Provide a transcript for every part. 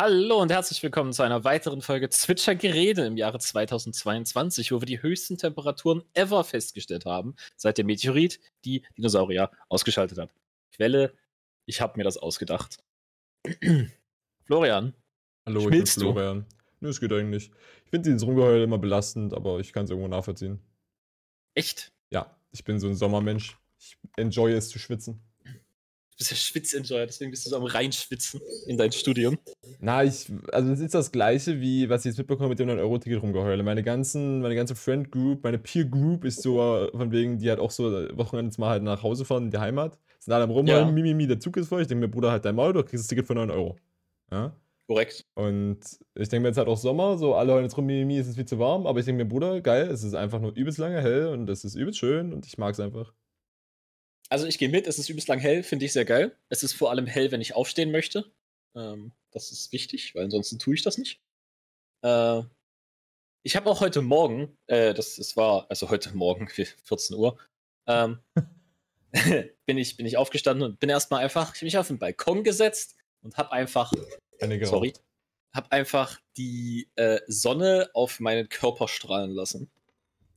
Hallo und herzlich willkommen zu einer weiteren Folge Zwitscher Gerede im Jahre 2022, wo wir die höchsten Temperaturen ever festgestellt haben, seit der Meteorit die Dinosaurier ausgeschaltet hat. Quelle, ich habe mir das ausgedacht. Florian. Hallo, ich bin Florian. Nö, es geht eigentlich. Ich finde dieses Rumgeheul immer belastend, aber ich kann es irgendwo nachvollziehen. Echt? Ja, ich bin so ein Sommermensch. Ich enjoy es zu schwitzen bist ja Schwitzenjoyer, deswegen bist du so am Reinschwitzen in dein Studium. Na, ich, also es ist das gleiche, wie was ich jetzt mitbekomme mit dem 9-Euro-Ticket rumgeheule. Meine ganzen, meine ganze Friend Group, meine Peer Group ist so von wegen, die halt auch so Wochenends mal halt nach Hause fahren in die Heimat. Sind alle am Rumheulen, ja. mimimi, der Zug ist voll. Ich denke mir, Bruder, halt dein Maul, du kriegst das Ticket für 9 Euro. Ja? Korrekt. Und ich denke mir jetzt halt auch Sommer, so alle heulen jetzt rum, mimimi, es ist viel zu warm, aber ich denke mir, Bruder, geil, es ist einfach nur übelst lange hell und es ist übelst schön und ich mag es einfach. Also ich gehe mit, es ist übelst lang hell, finde ich sehr geil. Es ist vor allem hell, wenn ich aufstehen möchte. Ähm, das ist wichtig, weil ansonsten tue ich das nicht. Äh, ich habe auch heute Morgen, äh, das, das war, also heute Morgen, 14 Uhr, ähm, bin, ich, bin ich aufgestanden und bin erstmal einfach, ich habe mich auf den Balkon gesetzt und habe einfach, Eine sorry, habe einfach die äh, Sonne auf meinen Körper strahlen lassen.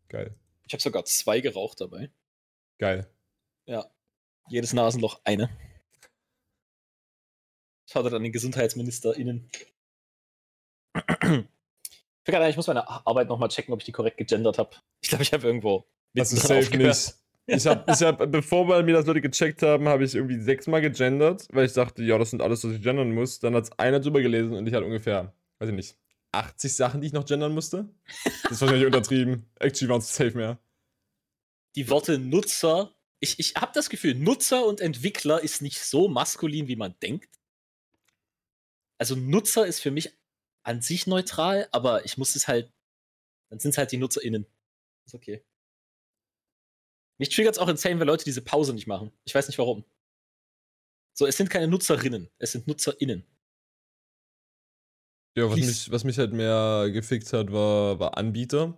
Geil. Ich habe sogar zwei geraucht dabei. Geil. Ja. Jedes Nasenloch eine. Schaut an den GesundheitsministerInnen. Ich muss meine Arbeit nochmal checken, ob ich die korrekt gegendert habe. Ich glaube, ich habe irgendwo. Das ist safe nicht. Ich habe, ich hab, bevor mir das Leute gecheckt haben, habe ich irgendwie sechsmal gegendert, weil ich dachte, ja, das sind alles, was ich gendern muss. Dann hat es einer drüber gelesen und ich hatte ungefähr, weiß ich nicht, 80 Sachen, die ich noch gendern musste. Das war wahrscheinlich untertrieben. Actually waren es safe mehr. Die Worte Nutzer ich, ich habe das Gefühl, Nutzer und Entwickler ist nicht so maskulin, wie man denkt. Also Nutzer ist für mich an sich neutral, aber ich muss es halt, dann sind es halt die NutzerInnen. Ist okay. Mich triggert es auch insane, wenn Leute diese Pause nicht machen. Ich weiß nicht warum. So, es sind keine Nutzerinnen, es sind NutzerInnen. Ja, was mich, was mich halt mehr gefickt hat, war, war Anbieter.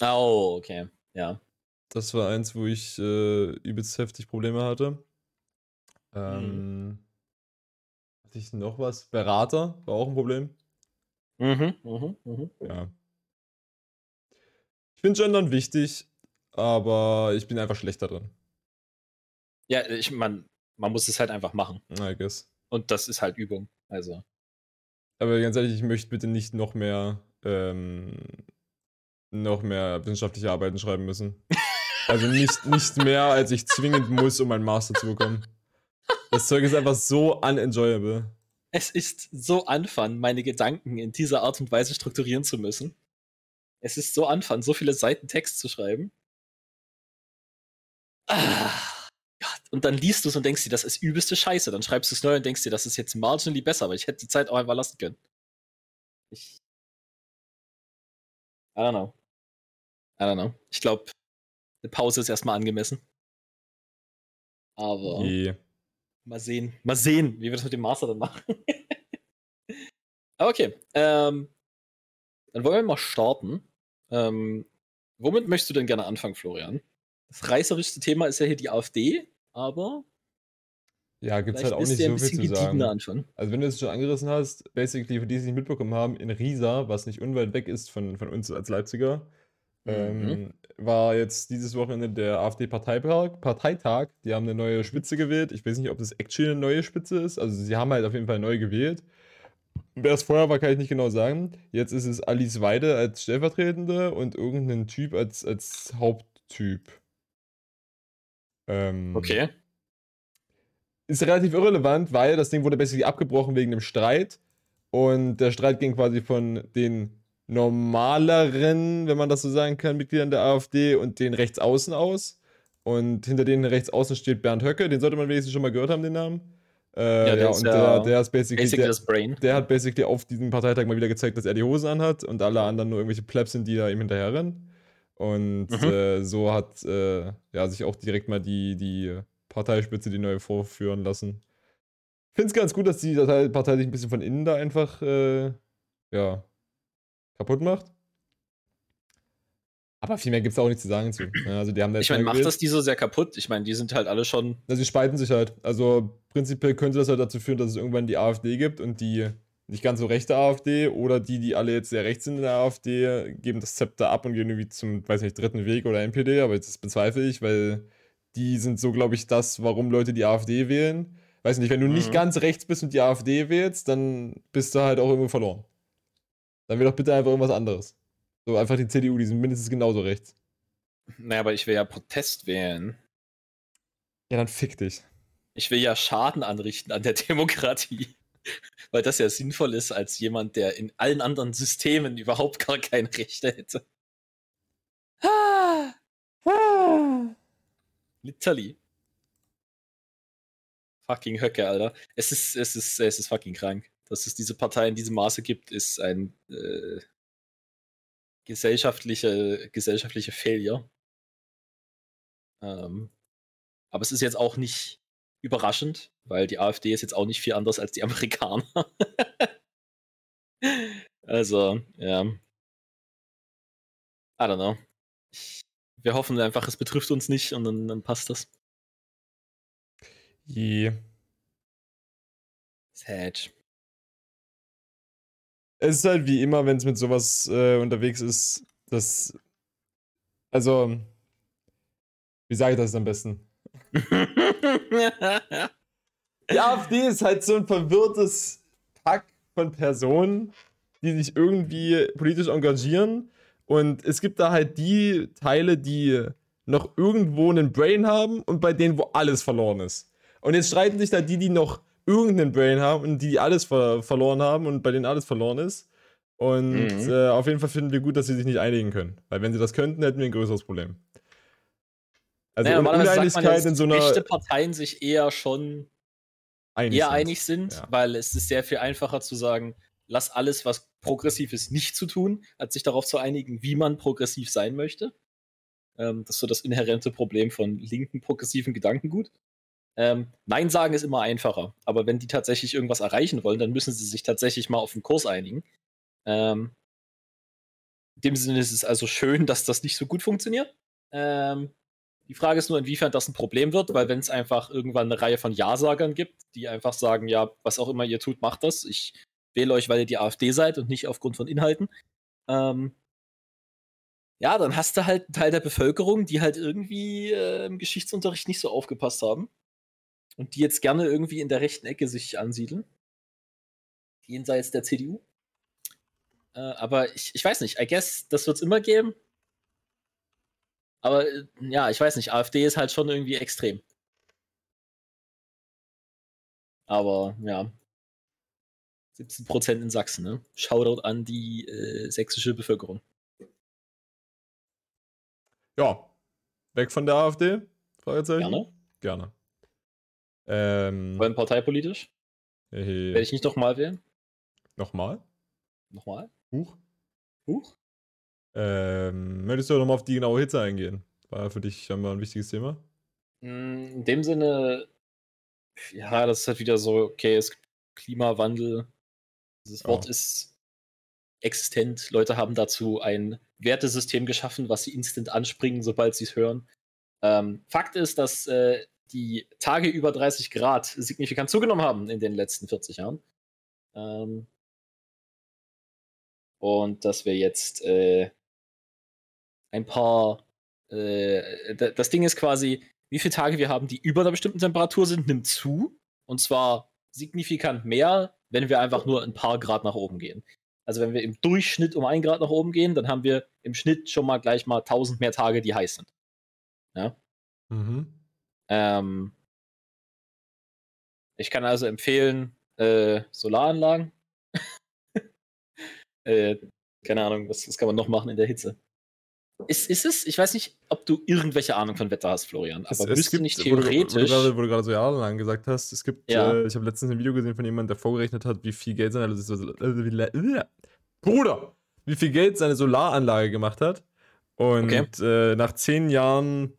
Oh, okay. Ja. Das war eins, wo ich äh, übelst heftig Probleme hatte. Ähm, mhm. Hatte ich noch was? Berater war auch ein Problem. Mhm, mhm, mhm. Ja. Ich finde Gendern wichtig, aber ich bin einfach schlechter drin. Ja, ich man, man muss es halt einfach machen. I guess. Und das ist halt Übung. Also. Aber ganz ehrlich, ich möchte bitte nicht noch mehr ähm, noch mehr wissenschaftliche Arbeiten schreiben müssen. Also nicht, nicht mehr, als ich zwingend muss, um einen Master zu bekommen. Das Zeug ist einfach so unenjoyable. Es ist so anfang, meine Gedanken in dieser Art und Weise strukturieren zu müssen. Es ist so anfang, so viele Seiten Text zu schreiben. Ah, Gott. Und dann liest du es und denkst dir, das ist übelste Scheiße. Dann schreibst du es neu und denkst dir, das ist jetzt marginally besser, aber ich hätte die Zeit auch einfach lassen können. Ich. I don't know. I don't know. Ich glaube, eine Pause ist erstmal angemessen. Aber yeah. mal sehen, mal sehen, wie wir das mit dem Master dann machen. Aber okay, ähm, dann wollen wir mal starten. Ähm, womit möchtest du denn gerne anfangen, Florian? Das reißerischste Thema ist ja hier die AfD, aber ja, gibt es halt auch nicht so viel zu sagen. Anfangen. Also wenn du es schon angerissen hast, basically für die, die es nicht mitbekommen haben, in Riesa, was nicht unweit weg ist von, von uns als Leipziger, ähm, mhm. war jetzt dieses Wochenende der AfD-Parteitag. Parteitag. Die haben eine neue Spitze gewählt. Ich weiß nicht, ob das actually eine neue Spitze ist. Also sie haben halt auf jeden Fall neu gewählt. Wer es vorher war, kann ich nicht genau sagen. Jetzt ist es Alice Weide als Stellvertretende und irgendein Typ als, als Haupttyp. Ähm, okay. Ist relativ irrelevant, weil das Ding wurde basically abgebrochen wegen einem Streit. Und der Streit ging quasi von den normaleren, wenn man das so sagen kann, Mitgliedern der AfD und den Rechtsaußen aus. Und hinter denen Rechtsaußen steht Bernd Höcke, den sollte man wenigstens schon mal gehört haben, den Namen. Äh, ja, ja, und der, der, ist basically, basically der, Brain. Der hat basically auf diesem Parteitag mal wieder gezeigt, dass er die Hosen anhat und alle anderen nur irgendwelche Plebs sind, die da ihm hinterherrennen. Und mhm. äh, so hat äh, ja, sich auch direkt mal die, die Parteispitze die neue vorführen lassen. Ich finde es ganz gut, dass die Partei sich ein bisschen von innen da einfach äh, ja, kaputt macht. Aber viel mehr gibt es auch nicht zu sagen zu. Also die haben ich meine, macht das die so sehr kaputt? Ich meine, die sind halt alle schon. Also sie spalten sich halt. Also prinzipiell könnte das halt dazu führen, dass es irgendwann die AfD gibt und die nicht ganz so rechte AfD oder die, die alle jetzt sehr rechts sind in der AfD, geben das Zepter ab und gehen irgendwie zum, weiß nicht, dritten Weg oder NPD, aber das bezweifle ich, weil die sind so, glaube ich, das, warum Leute die AfD wählen. Weiß nicht, wenn du mhm. nicht ganz rechts bist und die AfD wählst, dann bist du halt auch irgendwo verloren. Dann wähl doch bitte einfach irgendwas anderes. So einfach die CDU, die sind mindestens genauso rechts. Naja, aber ich will ja Protest wählen. Ja, dann fick dich. Ich will ja Schaden anrichten an der Demokratie. Weil das ja sinnvoll ist als jemand, der in allen anderen Systemen überhaupt gar keine Rechte hätte. Ah. Ah. Literally. Fucking Höcke, Alter. Es ist, es ist, es ist fucking krank. Dass es diese Partei in diesem Maße gibt, ist ein äh, gesellschaftliche, gesellschaftliche Failure. Ähm, aber es ist jetzt auch nicht überraschend, weil die AfD ist jetzt auch nicht viel anders als die Amerikaner. also, ja. I don't know. wir hoffen einfach, es betrifft uns nicht und dann, dann passt das. Je. Sad. Es ist halt wie immer, wenn es mit sowas äh, unterwegs ist, dass. Also. Wie sage ich das am besten? die AfD ist halt so ein verwirrtes Pack von Personen, die sich irgendwie politisch engagieren. Und es gibt da halt die Teile, die noch irgendwo einen Brain haben und bei denen, wo alles verloren ist. Und jetzt streiten sich da die, die noch irgendeinen Brain haben und die, alles ver verloren haben und bei denen alles verloren ist. Und mhm. äh, auf jeden Fall finden wir gut, dass sie sich nicht einigen können. Weil wenn sie das könnten, hätten wir ein größeres Problem. Also naja, Uneinigkeit in so einer. Echte Parteien sich eher schon einig eher sind. einig sind, ja. weil es ist sehr viel einfacher zu sagen, lass alles, was progressiv ist, nicht zu tun, als sich darauf zu einigen, wie man progressiv sein möchte. Ähm, das ist so das inhärente Problem von linken progressiven Gedankengut. Ähm, Nein sagen ist immer einfacher, aber wenn die tatsächlich irgendwas erreichen wollen, dann müssen sie sich tatsächlich mal auf den Kurs einigen. Ähm, in dem Sinne ist es also schön, dass das nicht so gut funktioniert. Ähm, die Frage ist nur, inwiefern das ein Problem wird, weil wenn es einfach irgendwann eine Reihe von Ja-Sagern gibt, die einfach sagen, ja, was auch immer ihr tut, macht das. Ich wähle euch, weil ihr die AfD seid und nicht aufgrund von Inhalten. Ähm, ja, dann hast du halt einen Teil der Bevölkerung, die halt irgendwie äh, im Geschichtsunterricht nicht so aufgepasst haben und die jetzt gerne irgendwie in der rechten Ecke sich ansiedeln. Jenseits der CDU. Äh, aber ich, ich weiß nicht, I guess, das wird es immer geben. Aber äh, ja, ich weiß nicht, AfD ist halt schon irgendwie extrem. Aber ja. 17% in Sachsen, ne? Shoutout an die äh, sächsische Bevölkerung. Ja. Weg von der AfD? Fragezeichen? Gerne. Gerne. Ähm, Wollen parteipolitisch? Hey. Werde ich nicht nochmal wählen? Nochmal? Nochmal? Huch. Huch? Ähm, möchtest du nochmal auf die genaue Hitze eingehen? War für dich scheinbar ein wichtiges Thema? Hm, in dem Sinne, ja, das ist halt wieder so, okay, es gibt Klimawandel. Dieses Wort oh. ist existent. Leute haben dazu ein Wertesystem geschaffen, was sie instant anspringen, sobald sie es hören. Ähm, Fakt ist, dass äh, die Tage über 30 Grad signifikant zugenommen haben in den letzten 40 Jahren. Ähm, und dass wir jetzt äh, ein paar. Äh, das Ding ist quasi, wie viele Tage wir haben, die über einer bestimmten Temperatur sind, nimmt zu. Und zwar signifikant mehr, wenn wir einfach nur ein paar Grad nach oben gehen. Also wenn wir im Durchschnitt um ein Grad nach oben gehen, dann haben wir im Schnitt schon mal gleich mal 1000 mehr Tage, die heiß sind. Ja. Mhm. Ähm, ich kann also empfehlen, äh, Solaranlagen. äh, keine Ahnung, was, was kann man noch machen in der Hitze? Ist, ist es, ich weiß nicht, ob du irgendwelche Ahnung von Wetter hast, Florian, aber es, es gibt, nicht theoretisch. Wo du, gerade, wo du gerade so jahrelang gesagt hast, es gibt, ja. äh, ich habe letztens ein Video gesehen von jemandem, der vorgerechnet hat, wie viel Geld seine, äh, Bruder, wie viel Geld seine Solaranlage gemacht hat. Und okay. äh, nach zehn Jahren,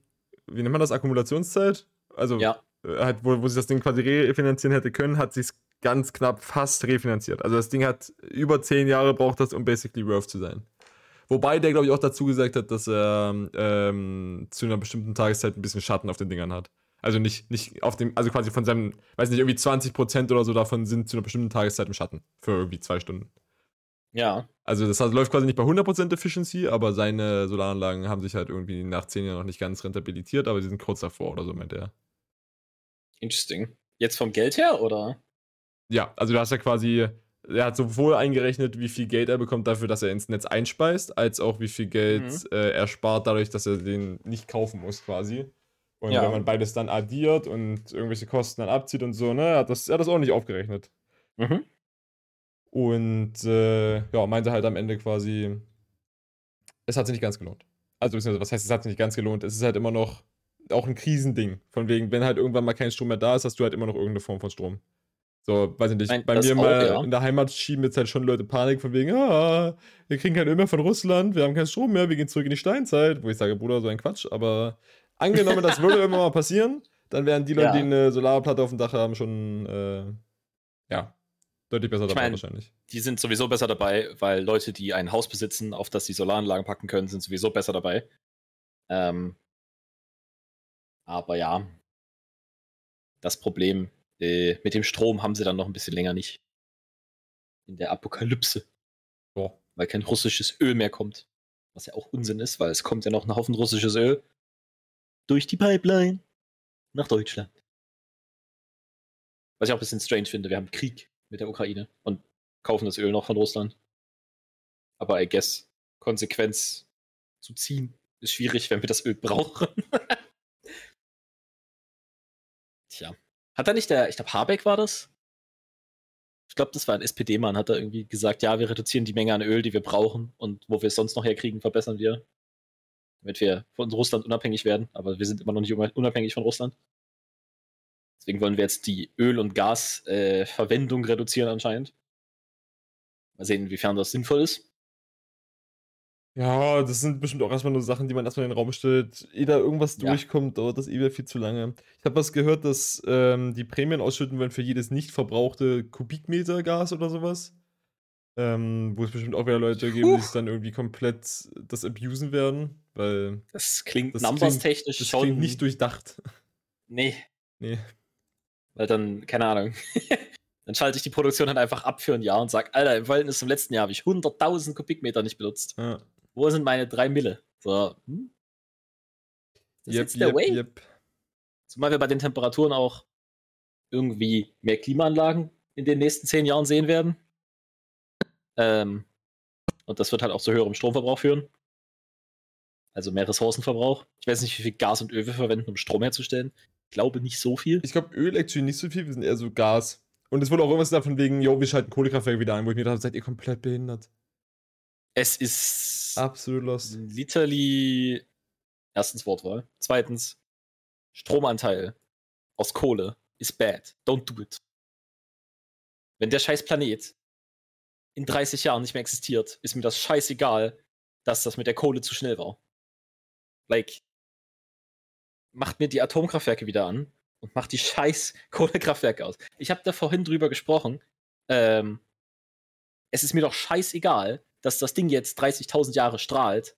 wie nennt man das, Akkumulationszeit? Also, ja. Äh, halt, wo, wo sich das Ding quasi refinanzieren hätte können, hat sich ganz knapp fast refinanziert. Also das Ding hat über zehn Jahre braucht das, um basically worth zu sein. Wobei der, glaube ich, auch dazu gesagt hat, dass er ähm, zu einer bestimmten Tageszeit ein bisschen Schatten auf den Dingern hat. Also nicht, nicht auf dem, also quasi von seinem, weiß nicht, irgendwie 20% oder so davon sind zu einer bestimmten Tageszeit im Schatten. Für irgendwie zwei Stunden. Ja. Also das läuft quasi nicht bei 100% Efficiency, aber seine Solaranlagen haben sich halt irgendwie nach 10 Jahren noch nicht ganz rentabilisiert, aber sie sind kurz davor oder so, meint er. Interesting. Jetzt vom Geld her, oder? Ja, also du hast ja quasi, er hat sowohl eingerechnet, wie viel Geld er bekommt dafür, dass er ins Netz einspeist, als auch wie viel Geld mhm. äh, er spart dadurch, dass er den nicht kaufen muss quasi. Und ja. wenn man beides dann addiert und irgendwelche Kosten dann abzieht und so, ne, er hat das, er hat das auch nicht aufgerechnet. Mhm. Und äh, ja, meinte halt am Ende quasi, es hat sich nicht ganz gelohnt. Also, was heißt, es hat sich nicht ganz gelohnt? Es ist halt immer noch auch ein Krisending. Von wegen, wenn halt irgendwann mal kein Strom mehr da ist, hast du halt immer noch irgendeine Form von Strom. So, weiß ich nicht, Nein, bei mir auch, mal ja. in der Heimat schieben jetzt halt schon Leute Panik von wegen, ah, wir kriegen kein Öl mehr von Russland, wir haben keinen Strom mehr, wir gehen zurück in die Steinzeit. Wo ich sage, Bruder, so ein Quatsch, aber angenommen, das würde irgendwann mal passieren, dann wären die Leute, ja. die eine Solarplatte auf dem Dach haben, schon, äh, ja, deutlich besser dabei ich mein, wahrscheinlich. Die sind sowieso besser dabei, weil Leute, die ein Haus besitzen, auf das sie Solaranlagen packen können, sind sowieso besser dabei. Ähm, aber ja, das Problem äh, mit dem Strom haben sie dann noch ein bisschen länger nicht. In der Apokalypse. Oh. Weil kein russisches Öl mehr kommt. Was ja auch Unsinn ist, weil es kommt ja noch ein Haufen russisches Öl durch die Pipeline nach Deutschland. Was ich auch ein bisschen strange finde, wir haben Krieg mit der Ukraine und kaufen das Öl noch von Russland. Aber I guess, Konsequenz zu ziehen ist schwierig, wenn wir das Öl brauchen. Tja. Hat da nicht der, ich glaube, Habeck war das? Ich glaube, das war ein SPD-Mann, hat da irgendwie gesagt, ja, wir reduzieren die Menge an Öl, die wir brauchen und wo wir es sonst noch herkriegen, verbessern wir. Damit wir von Russland unabhängig werden, aber wir sind immer noch nicht unabhängig von Russland. Deswegen wollen wir jetzt die Öl- und Gasverwendung äh, reduzieren anscheinend. Mal sehen, inwiefern das sinnvoll ist. Ja, das sind bestimmt auch erstmal nur Sachen, die man erstmal in den Raum stellt. Ehe da irgendwas ja. durchkommt, dauert das eh wieder viel zu lange. Ich habe was gehört, dass ähm, die Prämien ausschütten wollen für jedes nicht verbrauchte Kubikmeter Gas oder sowas. Ähm, wo es bestimmt auch wieder Leute geben, die es dann irgendwie komplett das abusen werden, weil. Das klingt das numberstechnisch das schon. klingt nicht durchdacht. Nee. Nee. Weil dann, keine Ahnung. dann schalte ich die Produktion halt einfach ab für ein Jahr und sage, Alter, im Verhältnis zum letzten Jahr habe ich 100.000 Kubikmeter nicht benutzt. Ja. Wo sind meine drei Mille? So, hm? Das yep, ist der yep, Way. Yep. Zumal wir bei den Temperaturen auch irgendwie mehr Klimaanlagen in den nächsten zehn Jahren sehen werden. Ähm, und das wird halt auch zu höherem Stromverbrauch führen. Also mehr Ressourcenverbrauch. Ich weiß nicht, wie viel Gas und Öl wir verwenden, um Strom herzustellen. Ich glaube nicht so viel. Ich glaube, Öl actually nicht so viel, wir sind eher so Gas. Und es wurde auch irgendwas davon wegen, jo, wir schalten Kohlekraftwerke wieder ein, wo ich mir dachte, seid ihr komplett behindert. Es ist absolut lost. Literally erstens Wortwahl. Zweitens, Stromanteil aus Kohle ist bad. Don't do it. Wenn der scheiß Planet in 30 Jahren nicht mehr existiert, ist mir das scheißegal, dass das mit der Kohle zu schnell war. Like, macht mir die Atomkraftwerke wieder an und macht die scheiß Kohlekraftwerke aus. Ich habe da vorhin drüber gesprochen. Ähm, es ist mir doch scheißegal, dass das Ding jetzt 30.000 Jahre strahlt.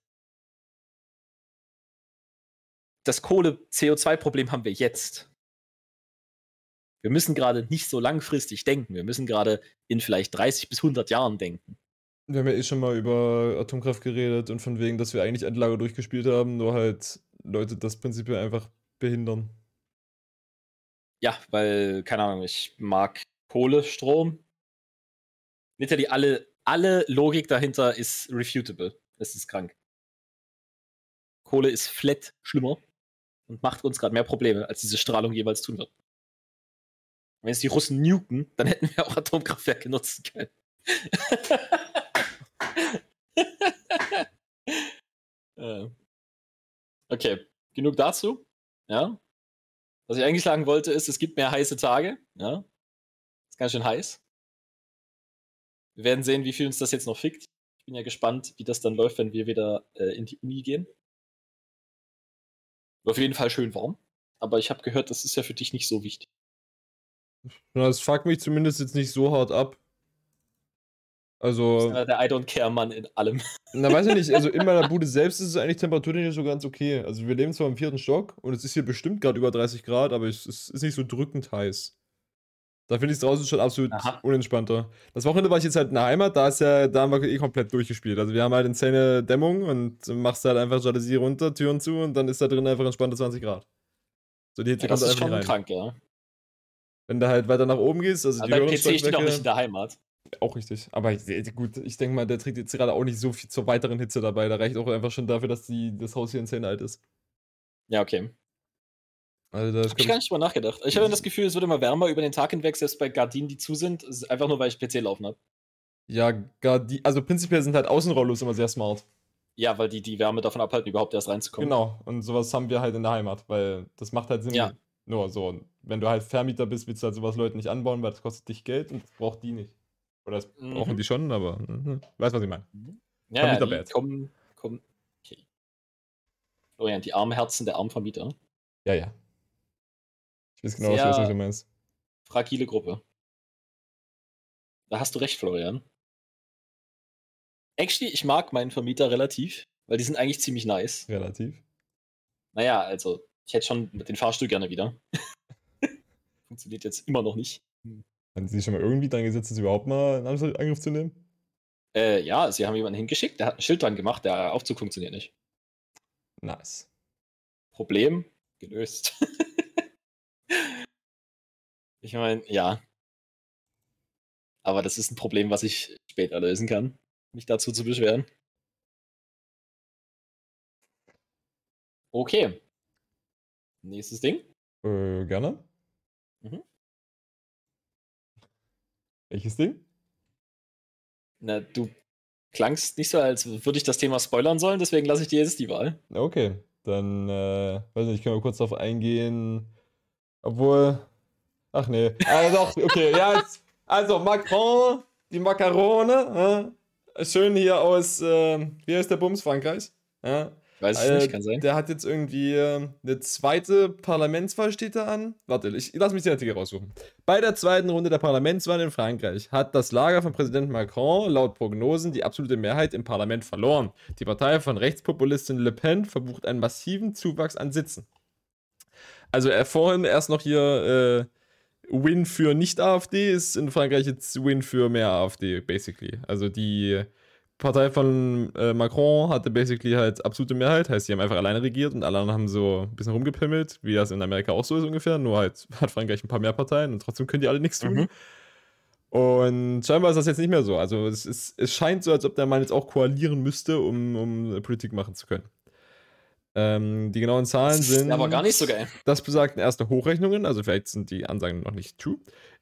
Das Kohle-CO2-Problem haben wir jetzt. Wir müssen gerade nicht so langfristig denken. Wir müssen gerade in vielleicht 30 bis 100 Jahren denken. Wir haben ja eh schon mal über Atomkraft geredet und von wegen, dass wir eigentlich Endlager durchgespielt haben, nur halt Leute das prinzipiell einfach behindern. Ja, weil, keine Ahnung, ich mag Kohlestrom. Literally alle alle Logik dahinter ist refutable. Es ist krank. Kohle ist flat schlimmer und macht uns gerade mehr Probleme, als diese Strahlung jeweils tun wird. Wenn es die Russen nuken, dann hätten wir auch Atomkraftwerke nutzen können. Äh. Okay, genug dazu. Ja. Was ich eigentlich sagen wollte, ist, es gibt mehr heiße Tage. Ja. Ist ganz schön heiß. Wir werden sehen, wie viel uns das jetzt noch fickt. Ich bin ja gespannt, wie das dann läuft, wenn wir wieder äh, in die Uni gehen. Auf jeden Fall schön warm. Aber ich habe gehört, das ist ja für dich nicht so wichtig. Das fuckt mich zumindest jetzt nicht so hart ab. Also. Der I don't care Mann in allem. Na, weiß ich nicht. Also in meiner Bude selbst ist es eigentlich temperaturtechnisch so ganz okay. Also wir leben zwar im vierten Stock und es ist hier bestimmt gerade über 30 Grad, aber es ist nicht so drückend heiß. Da finde ich es draußen schon absolut Aha. unentspannter. Das Wochenende war ich jetzt halt in der Heimat, da ist ja, da haben wir eh komplett durchgespielt. Also wir haben halt insane Dämmung und machst halt einfach Jalousie runter, Türen zu und dann ist da drin einfach entspannte 20 Grad. So die Hitze ja, das ist schon rein. krank, ja. Wenn du halt weiter nach oben gehst, also Aber die PC steht auch nicht in der Heimat. Auch richtig. Aber gut, ich denke mal, der trägt jetzt gerade auch nicht so viel zur weiteren Hitze dabei. Da reicht auch einfach schon dafür, dass die, das Haus hier insane alt ist. Ja, okay. Also das hab ich gar nicht drüber nachgedacht. Ich habe das Gefühl, es wird immer wärmer über den Tag hinweg, selbst bei Gardinen, die zu sind. Einfach nur, weil ich PC laufen habe. Ja, Gardinen, also prinzipiell sind halt Außenrollos immer sehr smart. Ja, weil die die Wärme davon abhalten, überhaupt erst reinzukommen. Genau, und sowas haben wir halt in der Heimat, weil das macht halt Sinn. Ja. Nur so, wenn du halt Vermieter bist, willst du halt sowas Leuten nicht anbauen, weil das kostet dich Geld und das braucht die nicht. Oder das mhm. brauchen die schon, aber mhm. weißt was ich meine. Mhm. Ja, Vermieter ja, die kommen, kommen. Okay. Florian, die armen Herzen der armen Vermieter. Ja, ja. Ich weiß genau, Sehr was du meinst. Fragile Gruppe. Da hast du recht, Florian. Actually, ich mag meinen Vermieter relativ, weil die sind eigentlich ziemlich nice. Relativ? Naja, also, ich hätte schon den Fahrstuhl gerne wieder. Funktioniert jetzt immer noch nicht. Haben Sie schon mal irgendwie dran gesetzt, das überhaupt mal in Angriff zu nehmen? Äh, ja, sie haben jemanden hingeschickt, der hat ein Schild dran gemacht, der Aufzug funktioniert nicht. Nice. Problem gelöst. Ich meine, ja. Aber das ist ein Problem, was ich später lösen kann, mich dazu zu beschweren. Okay. Nächstes Ding. Äh, gerne. Mhm. Welches Ding? Na, du klangst nicht so, als würde ich das Thema spoilern sollen, deswegen lasse ich dir jetzt die Wahl. Okay, dann, äh, weiß nicht, können wir kurz darauf eingehen. Obwohl, Ach nee. Also doch, okay, ja, jetzt, also Macron, die Macarone, äh, schön hier aus, äh, wie heißt der Bums, Frankreich? Ja. Weiß ich äh, nicht, kann sein. Der hat jetzt irgendwie äh, eine zweite Parlamentswahl steht da an. Warte, ich lass mich die Artikel raussuchen. Bei der zweiten Runde der Parlamentswahl in Frankreich hat das Lager von Präsident Macron laut Prognosen die absolute Mehrheit im Parlament verloren. Die Partei von Rechtspopulistin Le Pen verbucht einen massiven Zuwachs an Sitzen. Also er vorhin erst noch hier äh, Win für Nicht-AfD ist in Frankreich jetzt Win für mehr AfD, basically. Also die Partei von äh, Macron hatte basically halt absolute Mehrheit, heißt, sie haben einfach alleine regiert und alle anderen haben so ein bisschen rumgepimmelt, wie das in Amerika auch so ist ungefähr, nur halt hat Frankreich ein paar mehr Parteien und trotzdem können die alle nichts tun. Mhm. Und scheinbar ist das jetzt nicht mehr so. Also es, ist, es scheint so, als ob der Mann jetzt auch koalieren müsste, um, um Politik machen zu können. Ähm, die genauen Zahlen sind. Aber gar nicht so geil. Das besagten erste Hochrechnungen, also vielleicht sind die Ansagen noch nicht true.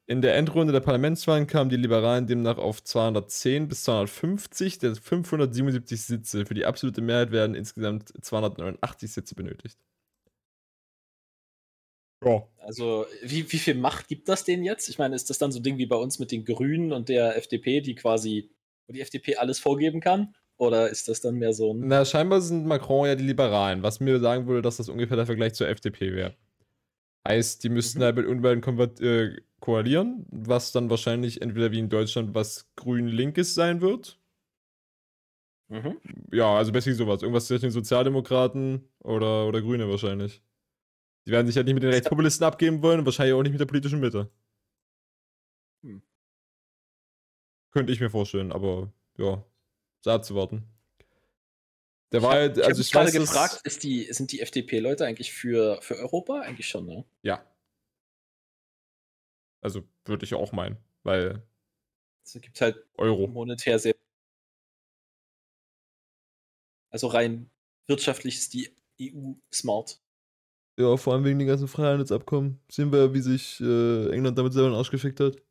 In der Endrunde der Parlamentswahlen kamen die Liberalen demnach auf 210 bis 250 der 577 Sitze. Für die absolute Mehrheit werden insgesamt 289 Sitze benötigt. Ja. Also, wie, wie viel Macht gibt das denen jetzt? Ich meine, ist das dann so ein Ding wie bei uns mit den Grünen und der FDP, die quasi, wo die FDP alles vorgeben kann? Oder ist das dann mehr so ein. Na, scheinbar sind Macron ja die Liberalen, was mir sagen würde, dass das ungefähr der Vergleich zur FDP wäre. Heißt, die müssten mhm. halt mit Unbeiden äh, koalieren, was dann wahrscheinlich entweder wie in Deutschland was grün-linkes sein wird. Mhm. Ja, also basically sowas. Irgendwas zwischen den Sozialdemokraten oder, oder Grüne wahrscheinlich. Die werden sich halt nicht mit den Rechtspopulisten abgeben wollen und wahrscheinlich auch nicht mit der politischen Mitte. Hm. Könnte ich mir vorstellen, aber ja, so abzuwarten. Der war halt, also ich, ich gerade gefragt, ist die, sind die FDP-Leute eigentlich für, für Europa? Eigentlich schon, ne? Ja. Also würde ich auch meinen, weil. Es gibt halt Euro. monetär sehr. Also rein wirtschaftlich ist die EU smart. Ja, vor allem wegen den ganzen Freihandelsabkommen. Sehen wir, wie sich äh, England damit selber ausgefickt hat.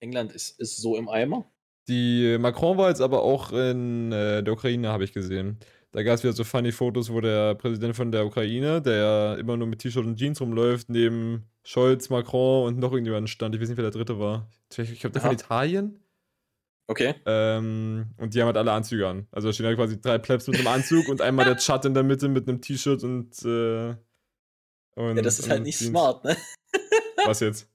England ist, ist so im Eimer. Die Macron war jetzt aber auch in äh, der Ukraine, habe ich gesehen. Da gab es wieder so funny Fotos, wo der Präsident von der Ukraine, der immer nur mit T-Shirt und Jeans rumläuft, neben Scholz, Macron und noch irgendjemand stand. Ich weiß nicht, wer der dritte war. Ich glaube, der von Italien. Okay. Ähm, und die haben halt alle Anzüge an. Also da stehen halt quasi drei Plebs mit einem Anzug und einmal der Chat in der Mitte mit einem T-Shirt und, äh, und. Ja, das ist halt nicht Jeans. smart, ne? Was jetzt?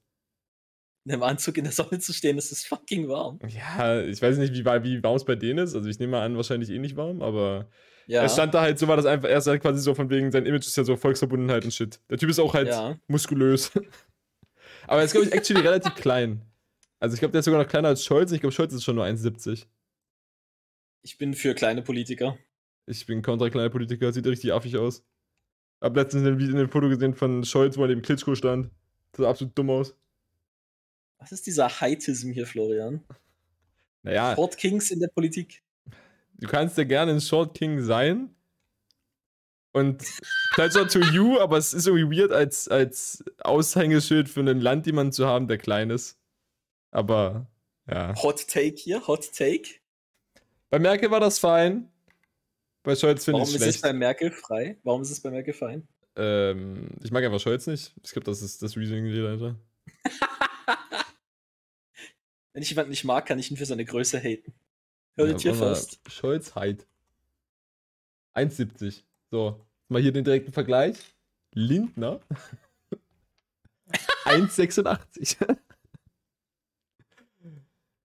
in einem Anzug in der Sonne zu stehen, ist es fucking warm. Ja, ich weiß nicht, wie, wie warm es bei denen ist. Also ich nehme mal an, wahrscheinlich eh nicht warm, aber ja. es stand da halt so, war das einfach, er ist halt quasi so von wegen, sein Image ist ja so Volksverbundenheit und Shit. Der Typ ist auch halt ja. muskulös. aber er ist, glaube ich, actually relativ klein. Also ich glaube, der ist sogar noch kleiner als Scholz. Ich glaube, Scholz ist schon nur 1,70. Ich bin für kleine Politiker. Ich bin kontra kleine Politiker, sieht richtig affig aus. Hab letztens in dem Foto gesehen von Scholz, wo er neben Klitschko stand. Das sah absolut dumm aus. Was ist dieser Heitism hier, Florian? Naja. Short Kings in der Politik. Du kannst ja gerne ein Short King sein. Und pleasure to you, aber es ist irgendwie weird, als, als Aushängeschild für ein Land jemanden zu haben, der klein ist. Aber, ja. Hot Take hier, Hot Take. Bei Merkel war das fein. Bei Scholz finde ich es schlecht. Warum ist es bei Merkel frei? Warum ist es bei Merkel fein? Ähm, ich mag einfach Scholz nicht. Ich glaube, das ist das Reasoning dahinter. Wenn ich jemanden nicht mag, kann ich ihn für seine Größe haten. Hört ja, ihr fast. Scholz Heid. 1,70. So, mal hier den direkten Vergleich. Lindner. 1,86.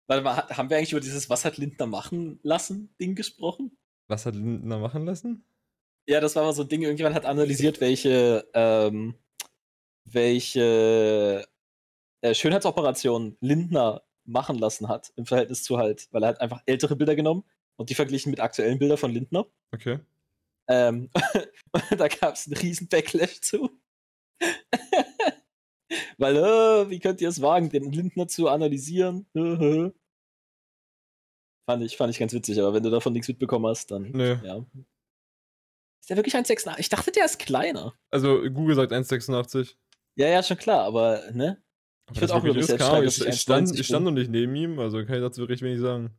Warte mal, haben wir eigentlich über dieses Was hat Lindner machen lassen Ding gesprochen? Was hat Lindner machen lassen? Ja, das war mal so ein Ding, irgendjemand hat analysiert, welche, ähm, welche äh, Schönheitsoperationen Lindner machen lassen hat, im Verhältnis zu halt, weil er hat einfach ältere Bilder genommen und die verglichen mit aktuellen Bildern von Lindner. Okay. Ähm, da gab es einen riesen Backlash zu. weil, äh, wie könnt ihr es wagen, den Lindner zu analysieren? fand, ich, fand ich ganz witzig, aber wenn du davon nichts mitbekommen hast, dann. Nö. Ja. Ist der wirklich 1,86? Ich dachte, der ist kleiner. Also, Google sagt 1,86. Ja, ja, schon klar, aber, ne? Ich würde auch über selbst schreiben, ich, ich, stand, ich stand noch nicht neben ihm, also kann ich dazu wirklich wenig sagen.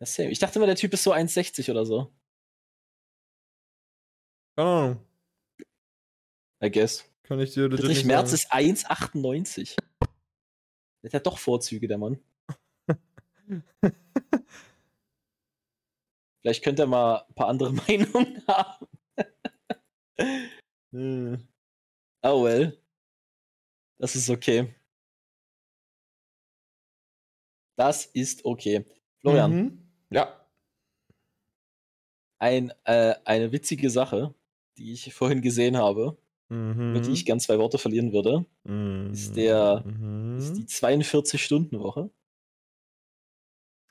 Ja, same. Ich dachte immer, der Typ ist so 1,60 oder so. Keine Ahnung. I guess. Kann ich dir Friedrich Merz ist 1,98. Der hat doch Vorzüge, der Mann. Vielleicht könnte er mal ein paar andere Meinungen haben. hm. Oh well. Das ist okay. Das ist okay. Florian. Mhm. Ja. Ein, äh, eine witzige Sache, die ich vorhin gesehen habe, mhm. über die ich gern zwei Worte verlieren würde, mhm. ist, der, mhm. ist die 42-Stunden-Woche,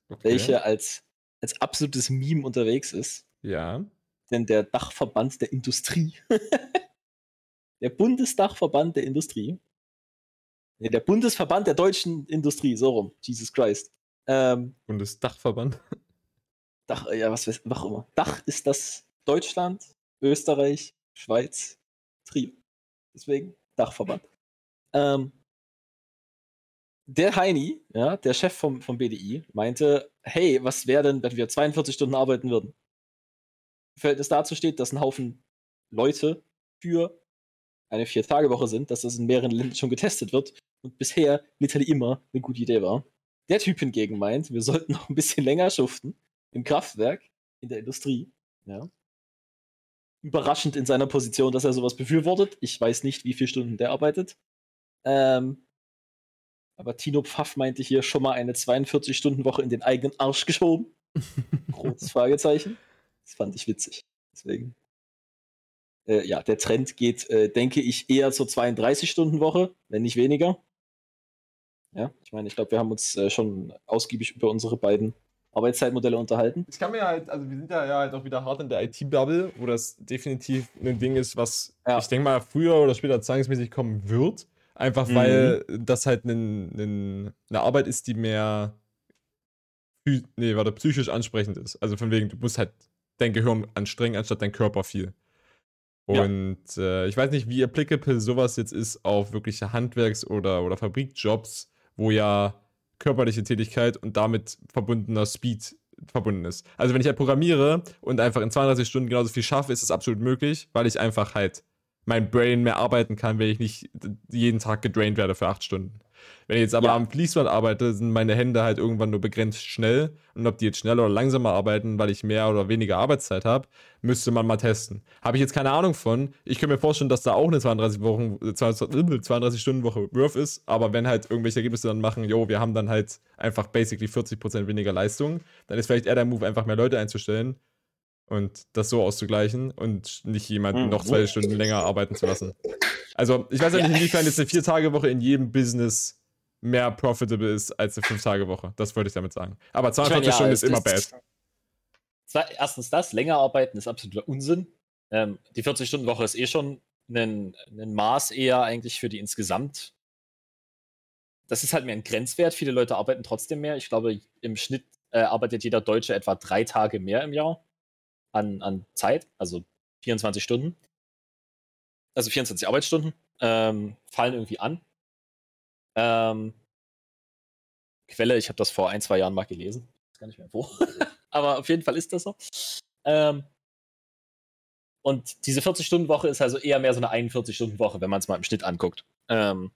okay. welche als, als absolutes Meme unterwegs ist. Ja. Denn der Dachverband der Industrie, der Bundesdachverband der Industrie, Nee, der Bundesverband der deutschen Industrie, so rum. Jesus Christ. Ähm, Bundesdachverband? Dach, ja, was weiß auch immer. Dach ist das Deutschland, Österreich, Schweiz, Trio. Deswegen Dachverband. Ähm, der Heini, ja, der Chef vom, vom BDI, meinte, hey, was wäre denn, wenn wir 42 Stunden arbeiten würden? Im Verhältnis dazu steht, dass ein Haufen Leute für eine Vier-Tage-Woche sind, dass das in mehreren Ländern schon getestet wird und bisher literally immer eine gute Idee war. Der Typ hingegen meint, wir sollten noch ein bisschen länger schuften im Kraftwerk, in der Industrie. Ja. Überraschend in seiner Position, dass er sowas befürwortet. Ich weiß nicht, wie viele Stunden der arbeitet. Ähm, aber Tino Pfaff meinte hier schon mal eine 42-Stunden-Woche in den eigenen Arsch geschoben. Großes Fragezeichen. Das fand ich witzig. Deswegen äh, ja, der Trend geht, äh, denke ich, eher zur 32-Stunden-Woche, wenn nicht weniger. Ja, ich meine, ich glaube, wir haben uns äh, schon ausgiebig über unsere beiden Arbeitszeitmodelle unterhalten. Ich kann mir halt, also wir sind ja, ja halt auch wieder hart in der IT-Bubble, wo das definitiv ein Ding ist, was ja. ich denke mal früher oder später zwangsmäßig kommen wird. Einfach mhm. weil das halt eine Arbeit ist, die mehr nee, warte, psychisch ansprechend ist. Also von wegen, du musst halt dein Gehirn anstrengen, anstatt dein Körper viel. Und ja. äh, ich weiß nicht, wie applicable sowas jetzt ist auf wirkliche Handwerks- oder, oder Fabrikjobs, wo ja körperliche Tätigkeit und damit verbundener Speed verbunden ist. Also wenn ich halt programmiere und einfach in 32 Stunden genauso viel schaffe, ist es absolut möglich, weil ich einfach halt mein Brain mehr arbeiten kann, wenn ich nicht jeden Tag gedraint werde für 8 Stunden. Wenn ich jetzt aber ja. am Fließband arbeite, sind meine Hände halt irgendwann nur begrenzt schnell. Und ob die jetzt schneller oder langsamer arbeiten, weil ich mehr oder weniger Arbeitszeit habe, müsste man mal testen. Habe ich jetzt keine Ahnung von. Ich kann mir vorstellen, dass da auch eine 32 Wochen, 32 Stunden Woche Worth ist. Aber wenn halt irgendwelche Ergebnisse dann machen, jo, wir haben dann halt einfach basically 40% weniger Leistung, dann ist vielleicht eher der Move, einfach mehr Leute einzustellen und das so auszugleichen und nicht jemanden mhm. noch zwei Stunden länger arbeiten zu lassen. Also, ich weiß ja nicht, inwiefern jetzt eine Vier-Tage-Woche in jedem Business mehr profitable ist als eine Fünf-Tage-Woche. Das wollte ich damit sagen. Aber 42 meine, ja, Stunden ist immer bad. Erstens das, länger arbeiten ist absoluter Unsinn. Ähm, die 40-Stunden-Woche ist eh schon ein, ein Maß eher eigentlich für die insgesamt. Das ist halt mehr ein Grenzwert. Viele Leute arbeiten trotzdem mehr. Ich glaube, im Schnitt äh, arbeitet jeder Deutsche etwa drei Tage mehr im Jahr an, an Zeit, also 24 Stunden. Also 24 Arbeitsstunden ähm, fallen irgendwie an. Ähm, Quelle, ich habe das vor ein, zwei Jahren mal gelesen. Weiß gar nicht mehr wo. Aber auf jeden Fall ist das so. Ähm, und diese 40-Stunden-Woche ist also eher mehr so eine 41-Stunden-Woche, wenn man es mal im Schnitt anguckt. Ähm,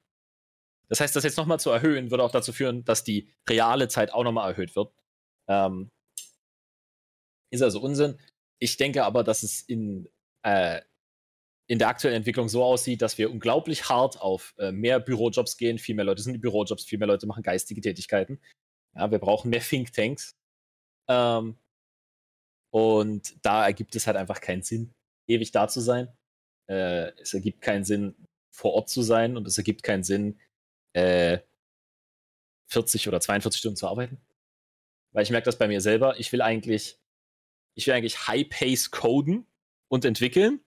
das heißt, das jetzt nochmal zu erhöhen, würde auch dazu führen, dass die reale Zeit auch nochmal erhöht wird. Ähm, ist also Unsinn. Ich denke aber, dass es in, äh, in der aktuellen Entwicklung so aussieht, dass wir unglaublich hart auf äh, mehr Bürojobs gehen. Viel mehr Leute sind in Bürojobs, viel mehr Leute machen geistige Tätigkeiten. Ja, wir brauchen mehr Thinktanks. Ähm, und da ergibt es halt einfach keinen Sinn, ewig da zu sein. Äh, es ergibt keinen Sinn, vor Ort zu sein und es ergibt keinen Sinn, äh, 40 oder 42 Stunden zu arbeiten. Weil ich merke das bei mir selber. Ich will eigentlich ich will eigentlich High-Pace coden und entwickeln.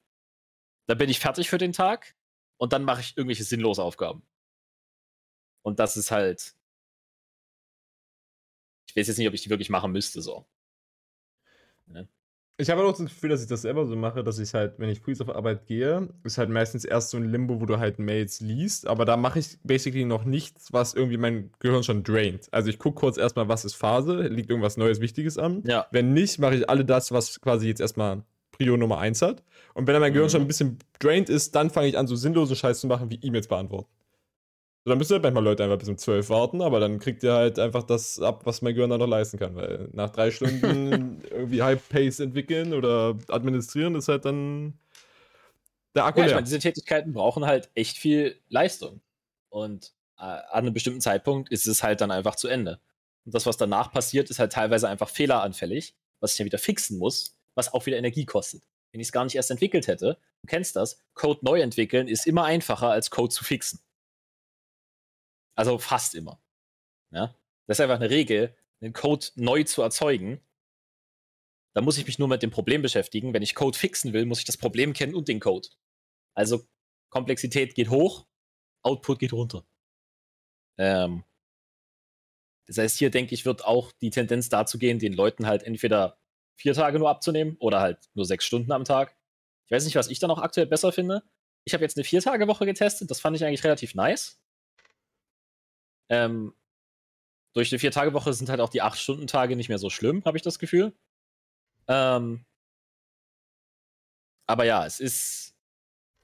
Dann bin ich fertig für den Tag und dann mache ich irgendwelche sinnlose Aufgaben. Und das ist halt. Ich weiß jetzt nicht, ob ich die wirklich machen müsste, so. Ja. Ich habe auch das Gefühl, dass ich das selber so mache, dass ich halt, wenn ich früh auf Arbeit gehe, ist halt meistens erst so ein Limbo, wo du halt Mails liest, aber da mache ich basically noch nichts, was irgendwie mein Gehirn schon draint. Also ich gucke kurz erstmal, was ist Phase, liegt irgendwas Neues, Wichtiges an. Ja. Wenn nicht, mache ich alle das, was quasi jetzt erstmal Prio Nummer 1 hat. Und wenn dann mein Gehirn mhm. schon ein bisschen drained ist, dann fange ich an, so sinnlose Scheiß zu machen, wie E-Mails beantworten. So, dann müssen halt manchmal Leute einfach bis um 12 warten, aber dann kriegt ihr halt einfach das ab, was mein Gehirn dann noch leisten kann. Weil nach drei Stunden irgendwie High-Pace entwickeln oder administrieren ist halt dann der Akku ja, leer. Meine, diese Tätigkeiten brauchen halt echt viel Leistung. Und äh, an einem bestimmten Zeitpunkt ist es halt dann einfach zu Ende. Und das, was danach passiert, ist halt teilweise einfach fehleranfällig, was ich dann wieder fixen muss, was auch wieder Energie kostet. Wenn ich es gar nicht erst entwickelt hätte, du kennst das, Code neu entwickeln ist immer einfacher als Code zu fixen. Also fast immer. Ja? Das ist einfach eine Regel, einen Code neu zu erzeugen. Da muss ich mich nur mit dem Problem beschäftigen. Wenn ich Code fixen will, muss ich das Problem kennen und den Code. Also Komplexität geht hoch, Output geht runter. Ähm, das heißt, hier denke ich, wird auch die Tendenz dazu gehen, den Leuten halt entweder vier Tage nur abzunehmen oder halt nur sechs Stunden am Tag. Ich weiß nicht, was ich da noch aktuell besser finde. Ich habe jetzt eine Vier-Tage-Woche getestet, das fand ich eigentlich relativ nice. Ähm, durch eine Vier-Tage-Woche sind halt auch die Acht-Stunden-Tage nicht mehr so schlimm, habe ich das Gefühl. Ähm, aber ja, es ist.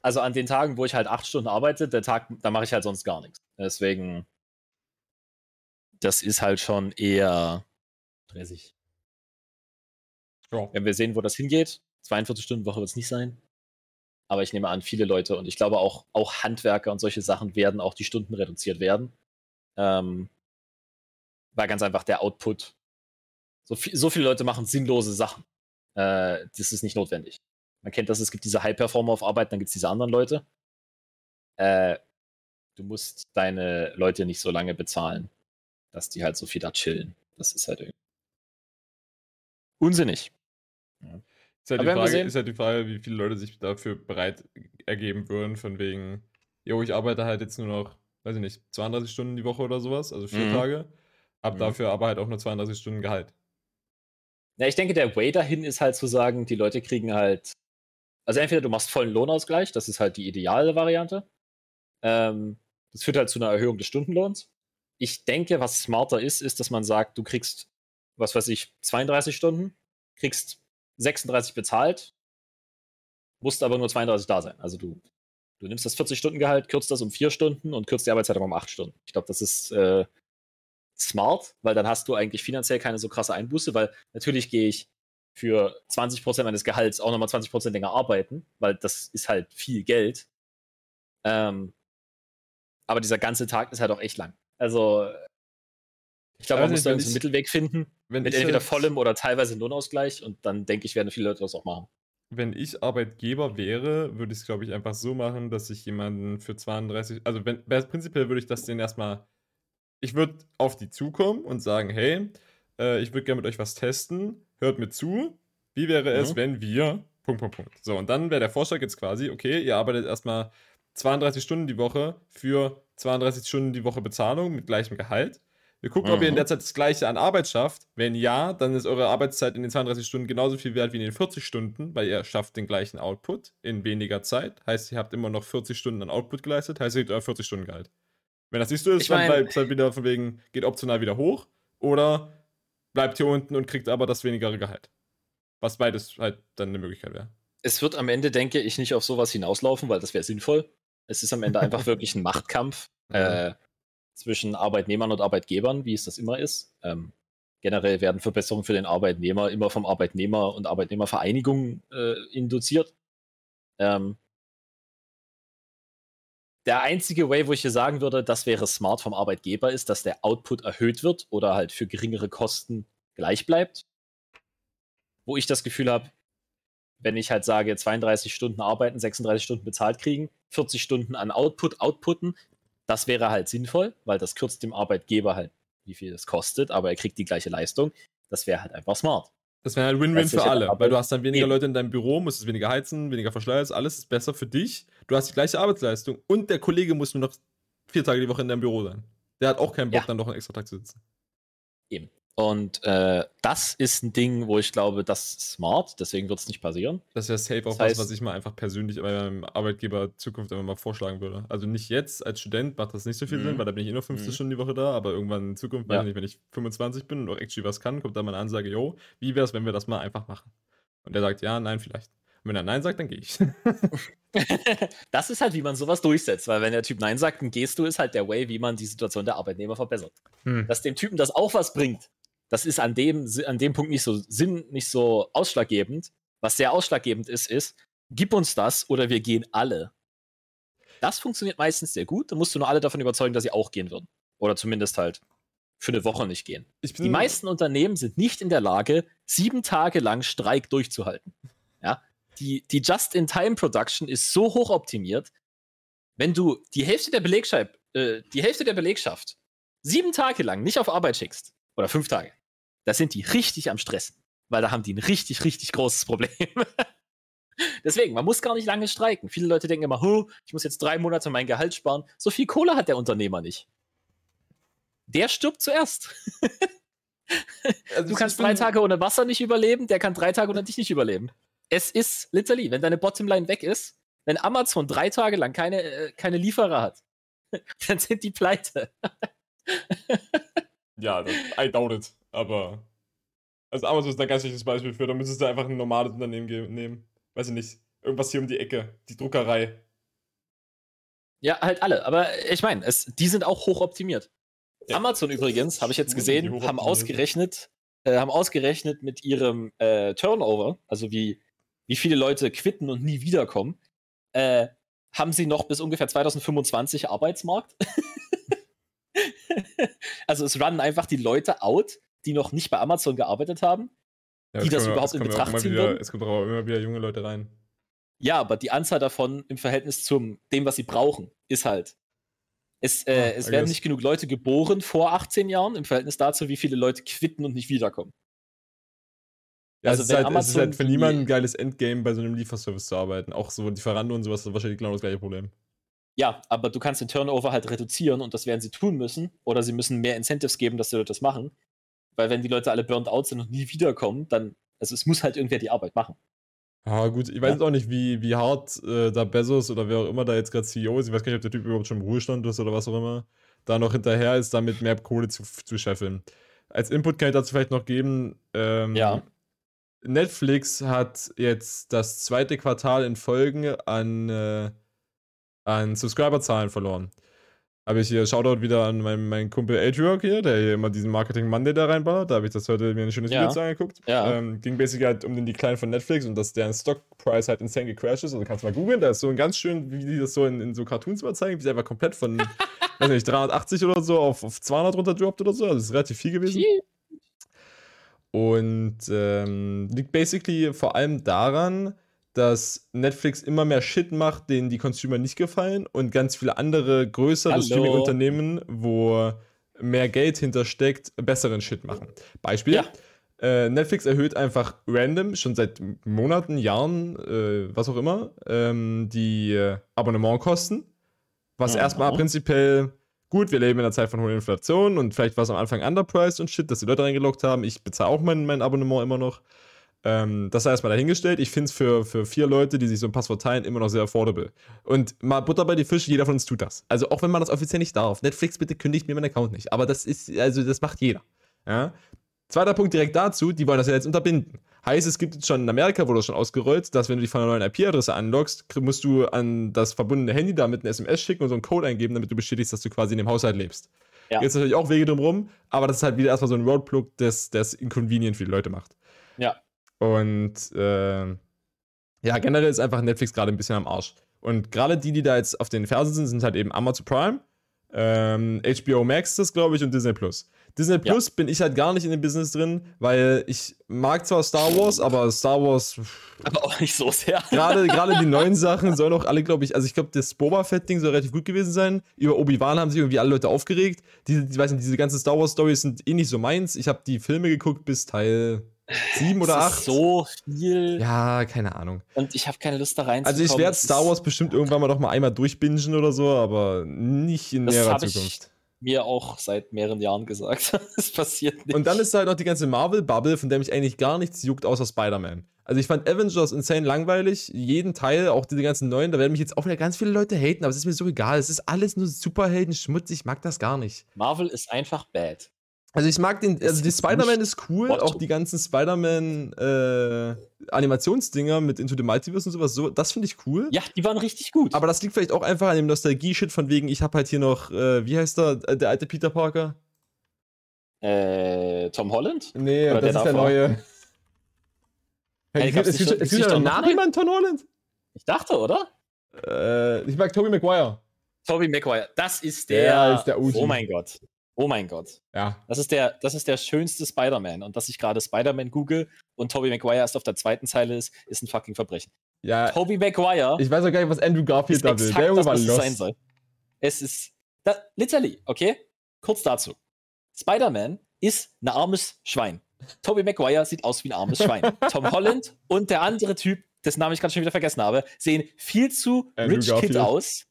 Also an den Tagen, wo ich halt acht Stunden arbeite, der Tag, da mache ich halt sonst gar nichts. Deswegen. Das ist halt schon eher stressig. Ja. Wenn wir sehen, wo das hingeht, 42 Stunden Woche wird es nicht sein. Aber ich nehme an, viele Leute und ich glaube auch, auch Handwerker und solche Sachen werden auch die Stunden reduziert werden. Ähm, weil ganz einfach der Output. So, viel, so viele Leute machen sinnlose Sachen. Äh, das ist nicht notwendig. Man kennt das, es gibt diese High-Performer auf Arbeit, dann gibt es diese anderen Leute. Äh, du musst deine Leute nicht so lange bezahlen, dass die halt so viel da chillen. Das ist halt irgendwie unsinnig. Ist, halt die Frage, ist halt die Frage, wie viele Leute sich dafür bereit ergeben würden, von wegen, jo, ich arbeite halt jetzt nur noch weiß ich nicht, 32 Stunden die Woche oder sowas, also vier mhm. Tage. Hab mhm. dafür aber halt auch nur 32 Stunden Gehalt. Ja, ich denke, der Way dahin ist halt zu sagen, die Leute kriegen halt. Also entweder du machst vollen Lohnausgleich, das ist halt die ideale Variante. Ähm, das führt halt zu einer Erhöhung des Stundenlohns. Ich denke, was smarter ist, ist, dass man sagt, du kriegst, was weiß ich, 32 Stunden, kriegst 36 bezahlt, musst aber nur 32 da sein. Also du Du nimmst das 40-Stunden-Gehalt, kürzt das um vier Stunden und kürzt die Arbeitszeit um acht Stunden. Ich glaube, das ist äh, smart, weil dann hast du eigentlich finanziell keine so krasse Einbuße, weil natürlich gehe ich für 20% meines Gehalts auch nochmal 20% länger arbeiten, weil das ist halt viel Geld. Ähm, aber dieser ganze Tag ist halt auch echt lang. Also, ich glaube, man muss da einen Mittelweg finden. mit entweder vollem oder teilweise Lohnausgleich und dann denke ich, werden viele Leute das auch machen wenn ich Arbeitgeber wäre, würde ich es, glaube ich, einfach so machen, dass ich jemanden für 32, also wenn, prinzipiell würde ich das denen erstmal, ich würde auf die zukommen und sagen, hey, äh, ich würde gerne mit euch was testen, hört mir zu, wie wäre es, mhm. wenn wir, Punkt, Punkt, Punkt. So, und dann wäre der Vorschlag jetzt quasi, okay, ihr arbeitet erstmal 32 Stunden die Woche für 32 Stunden die Woche Bezahlung mit gleichem Gehalt. Wir gucken, mhm. ob ihr in der Zeit das gleiche an Arbeit schafft. Wenn ja, dann ist eure Arbeitszeit in den 32 Stunden genauso viel wert wie in den 40 Stunden, weil ihr schafft den gleichen Output in weniger Zeit. Heißt, ihr habt immer noch 40 Stunden an Output geleistet, heißt, ihr kriegt euer 40 Stunden Gehalt. Wenn das nicht so ist, ich dann bleibt es halt wieder von wegen, geht optional wieder hoch oder bleibt hier unten und kriegt aber das wenigere Gehalt. Was beides halt dann eine Möglichkeit wäre. Es wird am Ende, denke ich, nicht auf sowas hinauslaufen, weil das wäre sinnvoll. Es ist am Ende einfach wirklich ein Machtkampf. Mhm. Äh, zwischen Arbeitnehmern und Arbeitgebern, wie es das immer ist. Ähm, generell werden Verbesserungen für den Arbeitnehmer immer vom Arbeitnehmer und Arbeitnehmervereinigung äh, induziert. Ähm, der einzige Way, wo ich hier sagen würde, das wäre smart vom Arbeitgeber, ist, dass der Output erhöht wird oder halt für geringere Kosten gleich bleibt. Wo ich das Gefühl habe, wenn ich halt sage, 32 Stunden arbeiten, 36 Stunden bezahlt kriegen, 40 Stunden an Output outputten, das wäre halt sinnvoll, weil das kürzt dem Arbeitgeber halt, wie viel das kostet, aber er kriegt die gleiche Leistung. Das wäre halt einfach smart. Das wäre halt Win-Win für alle, weil du hast dann weniger eben. Leute in deinem Büro, musst es weniger heizen, weniger Verschleiß, alles ist besser für dich. Du hast die gleiche Arbeitsleistung und der Kollege muss nur noch vier Tage die Woche in deinem Büro sein. Der hat auch keinen Bock, ja. dann noch einen extra Tag zu sitzen. Eben. Und äh, das ist ein Ding, wo ich glaube, das ist smart, deswegen wird es nicht passieren. Das wäre safe auch das heißt, was, was ich mal einfach persönlich bei meinem Arbeitgeber Zukunft immer mal vorschlagen würde. Also nicht jetzt, als Student macht das nicht so viel Sinn, mhm. weil da bin ich eh nur 15 mhm. Stunden die Woche da, aber irgendwann in Zukunft, ja. nicht, wenn ich 25 bin und auch actually was kann, kommt da mal eine Ansage, yo, wie wäre es, wenn wir das mal einfach machen? Und der sagt, ja, nein, vielleicht. Und wenn er Nein sagt, dann gehe ich. das ist halt, wie man sowas durchsetzt, weil wenn der Typ Nein sagt, dann gehst du, ist halt der Way, wie man die Situation der Arbeitnehmer verbessert. Hm. Dass dem Typen das auch was bringt, das ist an dem, an dem Punkt nicht so Sinn, nicht so ausschlaggebend. Was sehr ausschlaggebend ist, ist, gib uns das oder wir gehen alle. Das funktioniert meistens sehr gut. Da musst du nur alle davon überzeugen, dass sie auch gehen würden. Oder zumindest halt für eine Woche nicht gehen. Die meisten Unternehmen sind nicht in der Lage, sieben Tage lang Streik durchzuhalten. Ja? Die, die Just-in-Time-Production ist so hoch optimiert, wenn du die Hälfte der Belegschaft, äh, die Hälfte der Belegschaft sieben Tage lang nicht auf Arbeit schickst, oder fünf Tage, da sind die richtig am Stressen, weil da haben die ein richtig, richtig großes Problem. Deswegen, man muss gar nicht lange streiken. Viele Leute denken immer, oh, ich muss jetzt drei Monate mein Gehalt sparen. So viel Kohle hat der Unternehmer nicht. Der stirbt zuerst. also du kannst drei Tage ohne Wasser nicht überleben, der kann drei Tage ohne dich nicht überleben. Es ist literally, wenn deine Bottomline weg ist, wenn Amazon drei Tage lang keine, äh, keine Lieferer hat, dann sind die pleite. Ja, I doubt it. Aber. Also Amazon ist ein ganz schlechtes Beispiel für, da müsstest du einfach ein normales Unternehmen nehmen. Weiß ich nicht. Irgendwas hier um die Ecke. Die Druckerei. Ja, halt alle. Aber ich meine, die sind auch hochoptimiert. Ja. Amazon übrigens, habe ich jetzt gesehen, haben ausgerechnet, äh, haben ausgerechnet mit ihrem äh, Turnover, also wie, wie viele Leute quitten und nie wiederkommen, äh, haben sie noch bis ungefähr 2025 Arbeitsmarkt. also es runnen einfach die Leute out, die noch nicht bei Amazon gearbeitet haben, ja, die das wir, überhaupt in Betracht ziehen wieder. Es kommt auch immer wieder junge Leute rein. Ja, aber die Anzahl davon im Verhältnis zum dem, was sie brauchen, ist halt. Es, äh, ah, es werden nicht genug Leute geboren vor 18 Jahren im Verhältnis dazu, wie viele Leute quitten und nicht wiederkommen. Ja, also es, ist halt, es ist halt für niemanden ein geiles Endgame, bei so einem Lieferservice zu arbeiten. Auch so Lieferando und sowas ist wahrscheinlich genau das gleiche Problem. Ja, aber du kannst den Turnover halt reduzieren und das werden sie tun müssen. Oder sie müssen mehr Incentives geben, dass die Leute das machen. Weil wenn die Leute alle burnt out sind und nie wiederkommen, dann, also es muss halt irgendwer die Arbeit machen. Ah, gut, ich weiß ja. auch nicht, wie, wie hart äh, da Bezos oder wer auch immer da jetzt gerade CEO ist, ich weiß gar nicht, ob der Typ überhaupt schon im Ruhestand ist oder was auch immer, da noch hinterher ist, damit mehr Kohle zu, zu scheffeln. Als Input kann ich dazu vielleicht noch geben, ähm, ja. Netflix hat jetzt das zweite Quartal in Folgen an äh, an Subscriberzahlen verloren. Habe ich hier Shoutout wieder an meinen, meinen Kumpel Adriok hier, der hier immer diesen Marketing Monday da reinballert. Da habe ich das heute mir ein schönes ja. Video zu angeguckt. Ja. Ähm, ging basically halt um den Decline von Netflix und dass deren Stockpreis halt insane gecrashed ist. Also kannst du mal googeln, da ist so ein ganz schön, wie die das so in, in so Cartoons mal zeigen, wie sie einfach komplett von, weiß nicht, 380 oder so auf, auf 200 runterdroppt oder so. Also das ist relativ viel gewesen. Und ähm, liegt basically vor allem daran, dass Netflix immer mehr Shit macht, denen die Consumer nicht gefallen und ganz viele andere größere Streaming-Unternehmen, wo mehr Geld hintersteckt, besseren Shit machen. Beispiel. Ja. Äh, Netflix erhöht einfach random, schon seit Monaten, Jahren, äh, was auch immer, ähm, die äh, Abonnementkosten. Was mhm. erstmal prinzipiell gut, wir leben in einer Zeit von hoher Inflation und vielleicht war es am Anfang underpriced und shit, dass die Leute reingeloggt haben. Ich bezahle auch mein, mein Abonnement immer noch. Ähm, das sei erstmal dahingestellt. Ich finde es für, für vier Leute, die sich so ein Passwort teilen, immer noch sehr affordable. Und mal Butter bei die Fische, jeder von uns tut das. Also auch wenn man das offiziell nicht darf. Netflix, bitte kündigt mir meinen Account nicht. Aber das ist, also das macht jeder. Ja? Zweiter Punkt direkt dazu, die wollen das ja jetzt unterbinden. Heißt, es gibt jetzt schon in Amerika, wurde das schon ausgerollt, dass wenn du dich von einer neuen IP-Adresse anloggst, musst du an das verbundene Handy damit eine SMS schicken und so einen Code eingeben, damit du bestätigst, dass du quasi in dem Haushalt lebst. Ja. Jetzt natürlich auch Wege drumherum, aber das ist halt wieder erstmal so ein Roadblock, das, das inconvenient für die Leute macht. Ja. Und äh, ja, generell ist einfach Netflix gerade ein bisschen am Arsch. Und gerade die, die da jetzt auf den Fersen sind, sind halt eben Amazon Prime, ähm, HBO Max, das glaube ich, und Disney Plus. Disney Plus ja. bin ich halt gar nicht in dem Business drin, weil ich mag zwar Star Wars, aber Star Wars. Aber auch nicht so sehr. Gerade, gerade die neuen Sachen sollen auch alle, glaube ich, also ich glaube, das Boba Fett-Ding soll relativ gut gewesen sein. Über Obi-Wan haben sich irgendwie alle Leute aufgeregt. Diese, ich weiß nicht, diese ganzen Star Wars-Stories sind eh nicht so meins. Ich habe die Filme geguckt bis Teil sieben oder acht. so viel. Ja, keine Ahnung. Und ich habe keine Lust da rein. Also ich werde Star Wars bestimmt irgendwann mal noch mal einmal durchbingen oder so, aber nicht in näherer Zukunft. mir auch seit mehreren Jahren gesagt. Es passiert nicht. Und dann ist halt noch die ganze Marvel-Bubble, von der mich eigentlich gar nichts juckt, außer Spider-Man. Also ich fand Avengers insane langweilig. Jeden Teil, auch diese ganzen neuen, da werden mich jetzt auch wieder ganz viele Leute haten, aber es ist mir so egal. Es ist alles nur Superhelden-Schmutz. Ich mag das gar nicht. Marvel ist einfach bad. Also ich mag den, also die Spider-Man ist cool, What? auch die ganzen Spider-Man äh, Animationsdinger mit Into the Multiverse und sowas, so, das finde ich cool. Ja, die waren richtig gut. Aber das liegt vielleicht auch einfach an dem Nostalgie-Shit von wegen, ich habe halt hier noch, äh, wie heißt der, äh, der alte Peter Parker? Äh, Tom Holland? Nee, Oder das der ist der neue. Hey, hey, es gibt, es gibt ja nach jemand Tom Holland? Ich dachte, oder? Äh, ich mag Tobey Maguire. Tobey Maguire, das ist der. Der ist der OG. Oh mein Gott. Oh mein Gott. Ja. Das ist der, das ist der schönste Spider-Man. Und dass ich gerade Spider-Man google und Tobey Maguire erst auf der zweiten Zeile ist, ist ein fucking Verbrechen. Ja. Tobey Maguire. Ich weiß auch gar nicht, was Andrew Garfield da will. Der Junge war lost. Sein soll. Es ist. Da, literally, okay? Kurz dazu. Spider-Man ist ein armes Schwein. Tobey Maguire sieht aus wie ein armes Schwein. Tom Holland und der andere Typ, dessen Namen ich gerade schon wieder vergessen habe, sehen viel zu Andrew Rich Garfield. Kid aus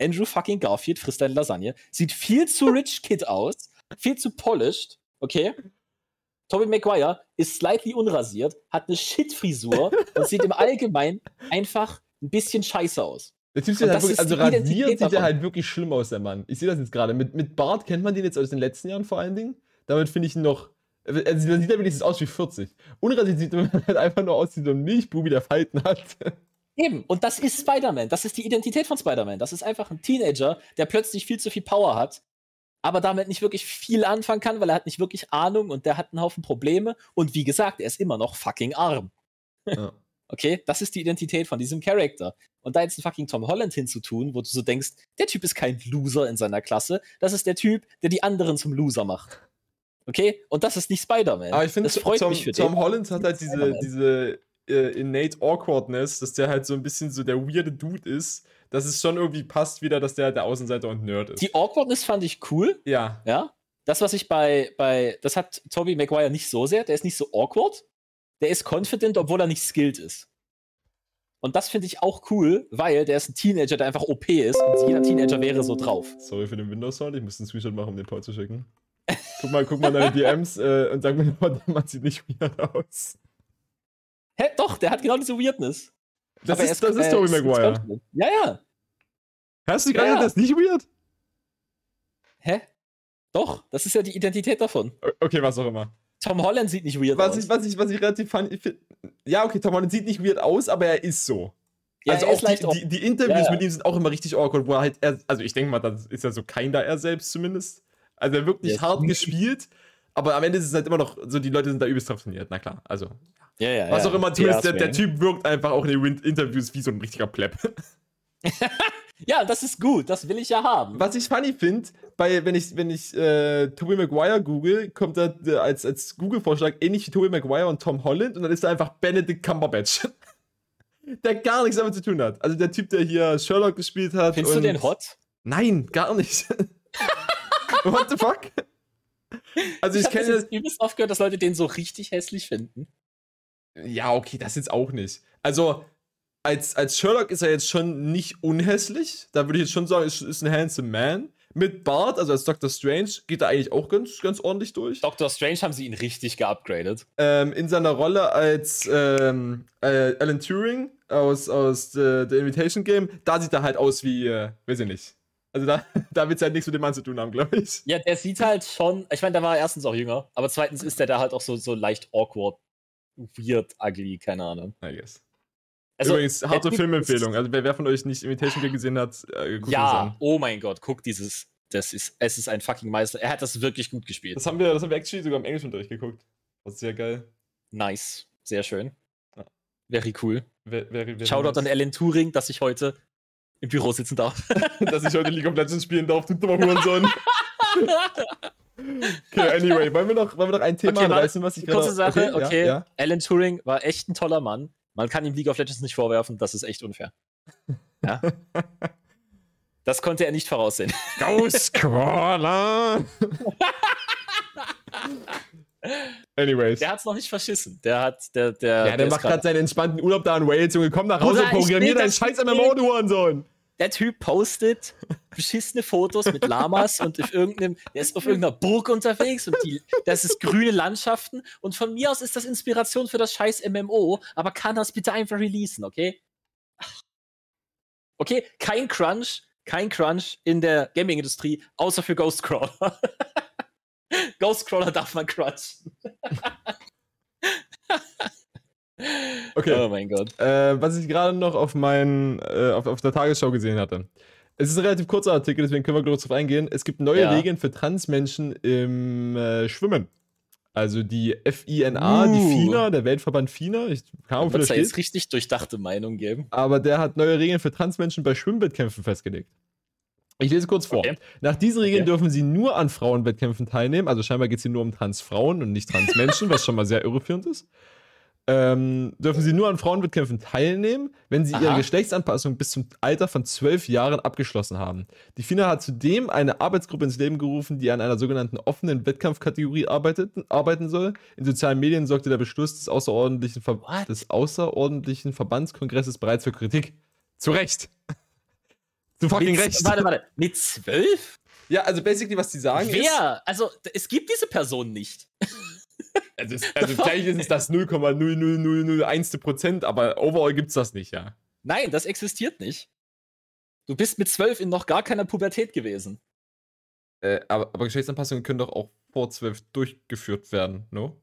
Andrew fucking Garfield frisst deine Lasagne. Sieht viel zu rich Kid aus. Viel zu polished. Okay? Tobey Maguire ist slightly unrasiert, hat eine Shit-Frisur und sieht im Allgemeinen einfach ein bisschen scheiße aus. Der typ sieht halt wirklich, also rasiert sieht er halt wirklich schlimm aus, der Mann. Ich sehe das jetzt gerade. Mit, mit Bart kennt man den jetzt aus den letzten Jahren vor allen Dingen. Damit finde ich ihn noch. Also, sieht ja wenigstens aus wie 40. Unrasiert sieht er halt einfach nur aus wie so ein Milchbubi, der Falten hat. Eben, und das ist Spider-Man. Das ist die Identität von Spider-Man. Das ist einfach ein Teenager, der plötzlich viel zu viel Power hat, aber damit nicht wirklich viel anfangen kann, weil er hat nicht wirklich Ahnung und der hat einen Haufen Probleme. Und wie gesagt, er ist immer noch fucking arm. Ja. Okay, das ist die Identität von diesem Charakter. Und da jetzt einen fucking Tom Holland hinzutun, wo du so denkst, der Typ ist kein Loser in seiner Klasse, das ist der Typ, der die anderen zum Loser macht. Okay? Und das ist nicht Spider-Man. Aber ich finde, Tom, Tom Holland hat halt diese, diese äh, innate Awkwardness, dass der halt so ein bisschen so der weirde Dude ist, dass es schon irgendwie passt wieder, dass der halt der Außenseiter und Nerd ist. Die Awkwardness fand ich cool. Ja. Ja. Das, was ich bei, bei, das hat Toby Maguire nicht so sehr, der ist nicht so awkward, der ist confident, obwohl er nicht skilled ist. Und das finde ich auch cool, weil der ist ein Teenager, der einfach OP ist und jeder Teenager wäre so drauf. Sorry für den Windows-Sound, ich muss einen Screenshot machen, um den Paul zu schicken. Guck mal, guck mal deine DMs äh, und sag mir Mann sieht nicht weird aus. Hä, doch, der hat genau diese Weirdness. Das ist, ist, das ist Tobey Maguire. Ja, ja. Hast du gerade ja. das nicht weird? Hä? Doch, das ist ja die Identität davon. Okay, was auch immer. Tom Holland sieht nicht weird was aus. Ich, was, ich, was ich relativ fand, ich find, ja, okay, Tom Holland sieht nicht weird aus, aber er ist so. Ja, also auch die, die, die, Interviews ja, mit ihm sind auch immer richtig awkward, wo er halt, er, also ich denke mal, das ist ja so kein da er selbst zumindest. Also er wirkt nicht hart gespielt, aber am Ende ist es halt immer noch so, die Leute sind da übelst drauf trainiert, na klar, also. Ja, ja, Was auch immer, zumindest der, der, Typ wirkt einfach auch in den Interviews wie so ein richtiger Pleb. ja, das ist gut, das will ich ja haben. Was ich funny finde, wenn ich, wenn ich äh, Tobey Maguire google, kommt da äh, als, als Google-Vorschlag ähnlich wie Tobey Maguire und Tom Holland und dann ist da einfach Benedict Cumberbatch. der gar nichts damit zu tun hat. Also der Typ, der hier Sherlock gespielt hat. Findest du den hot? Nein, gar nicht. What the fuck? Also ich, ich kenne das übelst oft gehört, dass Leute den so richtig hässlich finden. Ja, okay, das jetzt auch nicht. Also als, als Sherlock ist er jetzt schon nicht unhässlich. Da würde ich jetzt schon sagen, ist, ist ein handsome man. Mit Bart, also als Doctor Strange, geht er eigentlich auch ganz, ganz ordentlich durch. Doctor Strange haben sie ihn richtig geupgradet. Ähm, in seiner Rolle als ähm, äh, Alan Turing aus, aus äh, The Invitation Game, da sieht er halt aus wie, äh, weiß ich nicht. Also da, da wird es halt nichts mit dem Mann zu tun haben, glaube ich. Ja, der sieht halt schon, ich meine, da war er erstens auch jünger, aber zweitens ist der da halt auch so, so leicht awkward, weird, ugly, keine Ahnung. I guess. Also, Übrigens, harte Filmempfehlung. Also wer, wer, von euch nicht Imitation Game gesehen hat, äh, guckt Ja, oh mein Gott, guck dieses. Das ist, es ist ein fucking Meister. Er hat das wirklich gut gespielt. Das haben wir, das haben wir actually sogar im Englischunterricht geguckt. Das ist sehr geil. Nice. Sehr schön. Ja. Very cool. Very, very, very Shoutout nice. an Alan Turing, dass ich heute im Büro sitzen darf. dass ich heute League of Legends spielen darf, du dummer Hurensohn. Okay, anyway, wollen wir noch, wollen wir noch ein Thema okay, anreißen, was ich gerade... Kurze Sache, okay. okay. Ja, ja. Alan Turing war echt ein toller Mann. Man kann ihm League of Legends nicht vorwerfen, das ist echt unfair. Ja. Das konnte er nicht voraussehen. Ghostcrawler! Anyways. Der hat's noch nicht verschissen. Der hat, der, der. Ja, der, der macht gerade seinen entspannten Urlaub da in Wales, Junge. Komm nach Hause, programmier deinen scheiß MMO, du Hurensohn. Der Typ postet beschissene Fotos mit Lamas und auf irgendeinem, der ist auf irgendeiner Burg unterwegs und die, das ist grüne Landschaften und von mir aus ist das Inspiration für das scheiß MMO, aber kann das bitte einfach releasen, okay? Okay, kein Crunch, kein Crunch in der Gaming-Industrie, außer für Ghostcrawler. Ghostcrawler darf man crunchen. okay. Oh mein Gott. Äh, was ich gerade noch auf, mein, äh, auf, auf der Tagesschau gesehen hatte. Es ist ein relativ kurzer Artikel, deswegen können wir kurz drauf eingehen. Es gibt neue ja. Regeln für Transmenschen im äh, Schwimmen. Also die FINA, uh. die FINA, der Weltverband FINA. Ich kann auch da jetzt richtig durchdachte Meinung geben. Aber der hat neue Regeln für Transmenschen bei Schwimmwettkämpfen festgelegt. Ich lese kurz vor. Okay. Nach diesen Regeln okay. dürfen sie nur an Frauenwettkämpfen teilnehmen. Also scheinbar geht es hier nur um Transfrauen und nicht Transmenschen, was schon mal sehr irreführend ist ähm, dürfen sie nur an Frauenwettkämpfen teilnehmen, wenn sie Aha. ihre Geschlechtsanpassung bis zum Alter von zwölf Jahren abgeschlossen haben. Die FINA hat zudem eine Arbeitsgruppe ins Leben gerufen, die an einer sogenannten offenen Wettkampfkategorie arbeitet, arbeiten soll. In sozialen Medien sorgte der Beschluss des außerordentlichen, Ver des außerordentlichen Verbandskongresses bereits für Kritik. Zu Recht. Zu fucking mit, Recht. Warte, warte. Mit zwölf? Ja, also basically, was die sagen Wer? ist. Wer? Also, es gibt diese Person nicht. Also, es, also vielleicht ist es das 0,00001. Prozent, aber overall gibt es das nicht, ja. Nein, das existiert nicht. Du bist mit zwölf in noch gar keiner Pubertät gewesen. Äh, aber, aber Geschlechtsanpassungen können doch auch vor zwölf durchgeführt werden, no?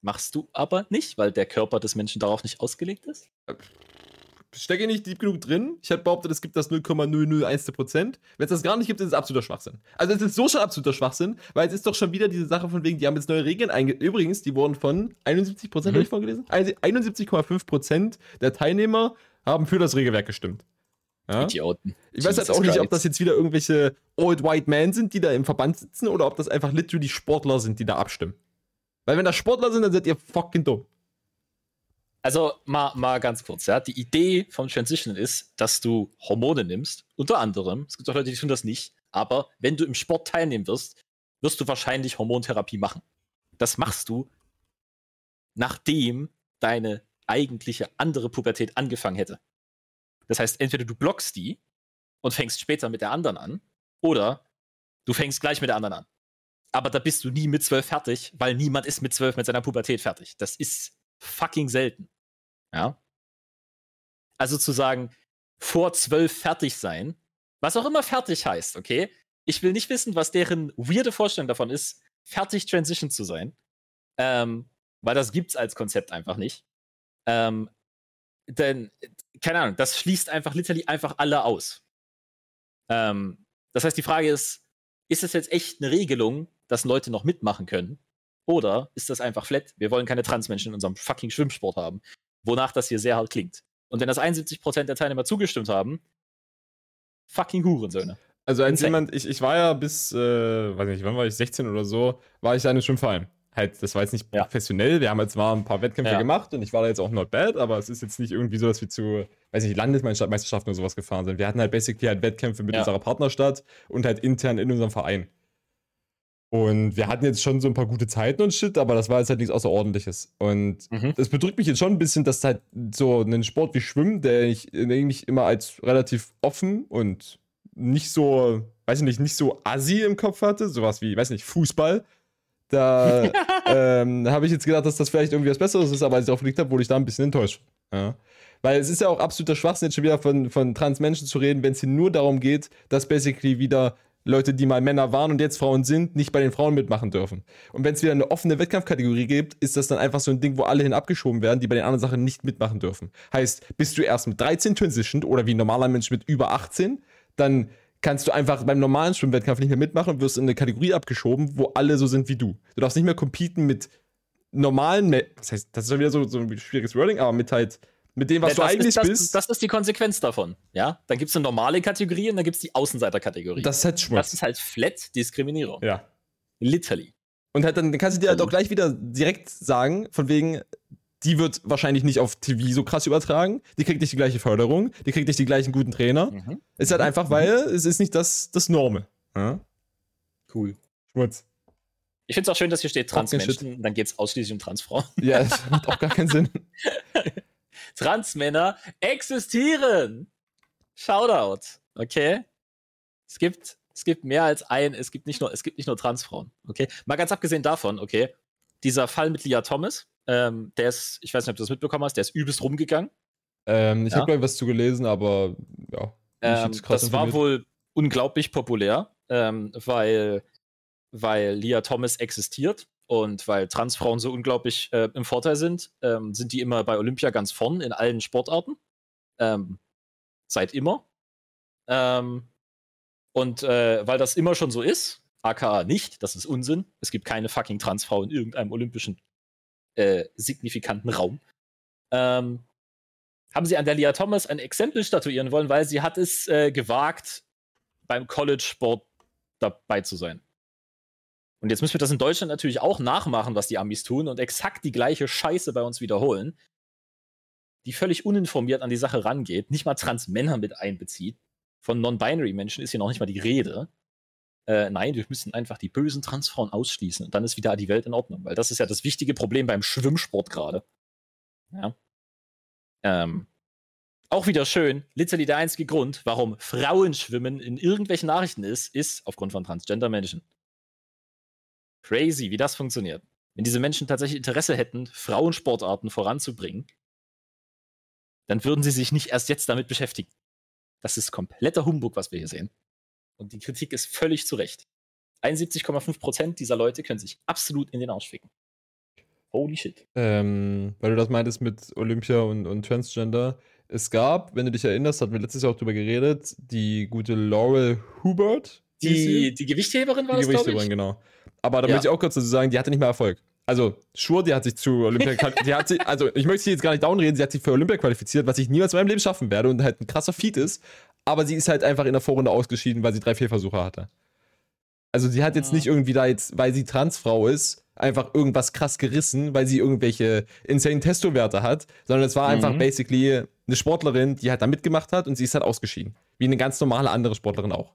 Machst du aber nicht, weil der Körper des Menschen darauf nicht ausgelegt ist? Stecke nicht deep genug drin. Ich hätte behauptet, es gibt das 0,001%. Wenn es das gar nicht gibt, ist es absoluter Schwachsinn. Also es ist so schon absoluter Schwachsinn, weil es ist doch schon wieder diese Sache von wegen, die haben jetzt neue Regeln eingeführt. Übrigens, die wurden von 71%, mhm. habe ich vorgelesen? 71,5% der Teilnehmer haben für das Regelwerk gestimmt. Ja? Idioten. Ich weiß halt auch nicht, ob das jetzt wieder irgendwelche Old White Men sind, die da im Verband sitzen, oder ob das einfach literally Sportler sind, die da abstimmen. Weil wenn das Sportler sind, dann seid ihr fucking dumm. Also mal, mal ganz kurz, ja. Die Idee von Transition ist, dass du Hormone nimmst, unter anderem. Es gibt auch Leute, die tun das nicht. Aber wenn du im Sport teilnehmen wirst, wirst du wahrscheinlich Hormontherapie machen. Das machst du, nachdem deine eigentliche andere Pubertät angefangen hätte. Das heißt, entweder du blockst die und fängst später mit der anderen an, oder du fängst gleich mit der anderen an. Aber da bist du nie mit zwölf fertig, weil niemand ist mit zwölf mit seiner Pubertät fertig. Das ist fucking selten. Ja. Also zu sagen, vor zwölf fertig sein, was auch immer fertig heißt, okay? Ich will nicht wissen, was deren weirde Vorstellung davon ist, fertig Transition zu sein. Ähm, weil das gibt's als Konzept einfach nicht. Ähm, denn, keine Ahnung, das schließt einfach literally einfach alle aus. Ähm, das heißt, die Frage ist, ist das jetzt echt eine Regelung, dass Leute noch mitmachen können? Oder ist das einfach flat? Wir wollen keine Transmenschen in unserem fucking Schwimmsport haben. Wonach das hier sehr hart klingt. Und wenn das 71% der Teilnehmer zugestimmt haben, fucking Hurensöhne. Also als jemand, ich, ich war ja bis, äh, weiß nicht, wann war ich, 16 oder so, war ich da in einem Schwimmverein. Halt, das war jetzt nicht ja. professionell, wir haben jetzt mal ein paar Wettkämpfe ja. gemacht und ich war da jetzt auch not bad, aber es ist jetzt nicht irgendwie so, dass wir zu, weiß nicht, Landesmeisterschaften oder sowas gefahren sind. Wir hatten halt basically halt Wettkämpfe mit ja. unserer Partnerstadt und halt intern in unserem Verein. Und wir hatten jetzt schon so ein paar gute Zeiten und shit, aber das war jetzt halt nichts Außerordentliches. Und mhm. das bedrückt mich jetzt schon ein bisschen, dass halt so ein Sport wie Schwimmen, der ich eigentlich immer als relativ offen und nicht so, weiß ich nicht, nicht so assi im Kopf hatte, sowas wie, weiß nicht, Fußball. Da ähm, habe ich jetzt gedacht, dass das vielleicht irgendwie was Besseres ist, aber als ich darauf gelegt habe, wurde ich da ein bisschen enttäuscht. Ja. Weil es ist ja auch absoluter Schwachsinn, jetzt schon wieder von, von Transmenschen zu reden, wenn es hier nur darum geht, dass basically wieder Leute, die mal Männer waren und jetzt Frauen sind, nicht bei den Frauen mitmachen dürfen. Und wenn es wieder eine offene Wettkampfkategorie gibt, ist das dann einfach so ein Ding, wo alle hin abgeschoben werden, die bei den anderen Sachen nicht mitmachen dürfen. Heißt, bist du erst mit 13 transitioned oder wie ein normaler Mensch mit über 18, dann kannst du einfach beim normalen Schwimmwettkampf nicht mehr mitmachen und wirst in eine Kategorie abgeschoben, wo alle so sind wie du. Du darfst nicht mehr competen mit normalen, das heißt, das ist ja wieder so, so ein schwieriges Wording, aber mit halt mit dem, was ja, du eigentlich ist, das, bist. Das ist die Konsequenz davon. Ja, dann gibt es eine normale Kategorie und dann gibt es die Außenseiterkategorie. Das ist halt Schmutz. Das ist halt flat Diskriminierung. Ja. Literally. Und halt dann kannst du dir halt auch gleich wieder direkt sagen, von wegen, die wird wahrscheinlich nicht auf TV so krass übertragen, die kriegt nicht die gleiche Förderung, die kriegt nicht die gleichen guten Trainer. Mhm. Ist halt einfach, weil es ist nicht das, das Norme. Ja? Cool. Schmutz. Ich finde es auch schön, dass hier steht Transmenschen, dann geht es ausschließlich um Transfrauen. Ja, das macht auch gar keinen Sinn. Transmänner existieren. Shoutout. Okay? Es gibt, es gibt mehr als ein, es gibt nicht nur, es gibt nicht nur Transfrauen. Okay? Mal ganz abgesehen davon, okay, dieser Fall mit Leah Thomas, ähm, der ist, ich weiß nicht, ob du das mitbekommen hast, der ist übelst rumgegangen. Ähm, ich ja? habe gleich was zu gelesen, aber ja. Ähm, das war wohl unglaublich populär, ähm, weil, weil Leah Thomas existiert und weil Transfrauen so unglaublich äh, im Vorteil sind, ähm, sind die immer bei Olympia ganz vorn in allen Sportarten. Ähm, seit immer. Ähm, und äh, weil das immer schon so ist, aka nicht, das ist Unsinn. Es gibt keine fucking Transfrau in irgendeinem olympischen äh, signifikanten Raum. Ähm, haben sie an der Lia Thomas ein Exempel statuieren wollen, weil sie hat es äh, gewagt, beim College-Sport dabei zu sein. Und jetzt müssen wir das in Deutschland natürlich auch nachmachen, was die Amis tun und exakt die gleiche Scheiße bei uns wiederholen, die völlig uninformiert an die Sache rangeht, nicht mal Transmänner mit einbezieht. Von Non-Binary-Menschen ist hier noch nicht mal die Rede. Äh, nein, wir müssen einfach die bösen Transfrauen ausschließen und dann ist wieder die Welt in Ordnung, weil das ist ja das wichtige Problem beim Schwimmsport gerade. Ja. Ähm, auch wieder schön, literally der einzige Grund, warum Frauenschwimmen in irgendwelchen Nachrichten ist, ist aufgrund von Transgender-Menschen. Crazy, wie das funktioniert. Wenn diese Menschen tatsächlich Interesse hätten, Frauensportarten voranzubringen, dann würden sie sich nicht erst jetzt damit beschäftigen. Das ist kompletter Humbug, was wir hier sehen. Und die Kritik ist völlig zu Recht. 71,5% dieser Leute können sich absolut in den Arsch ficken. Holy shit. Ähm, weil du das meintest mit Olympia und, und Transgender. Es gab, wenn du dich erinnerst, hatten wir letztes Jahr auch drüber geredet, die gute Laurel Hubert. Die, die Gewichtheberin war die das, Gewichtheberin, genau. Aber da ja. möchte ich auch kurz dazu sagen, die hatte nicht mehr Erfolg. Also, Schur, die hat sich zu Olympia die hat sich, also ich möchte sie jetzt gar nicht downreden, sie hat sich für Olympia qualifiziert, was ich niemals in meinem Leben schaffen werde und halt ein krasser Feat ist. Aber sie ist halt einfach in der Vorrunde ausgeschieden, weil sie drei Fehlversuche hatte. Also sie hat jetzt nicht irgendwie da jetzt, weil sie Transfrau ist, einfach irgendwas krass gerissen, weil sie irgendwelche insane Testowerte hat, sondern es war einfach mhm. basically eine Sportlerin, die halt da mitgemacht hat und sie ist halt ausgeschieden. Wie eine ganz normale andere Sportlerin auch.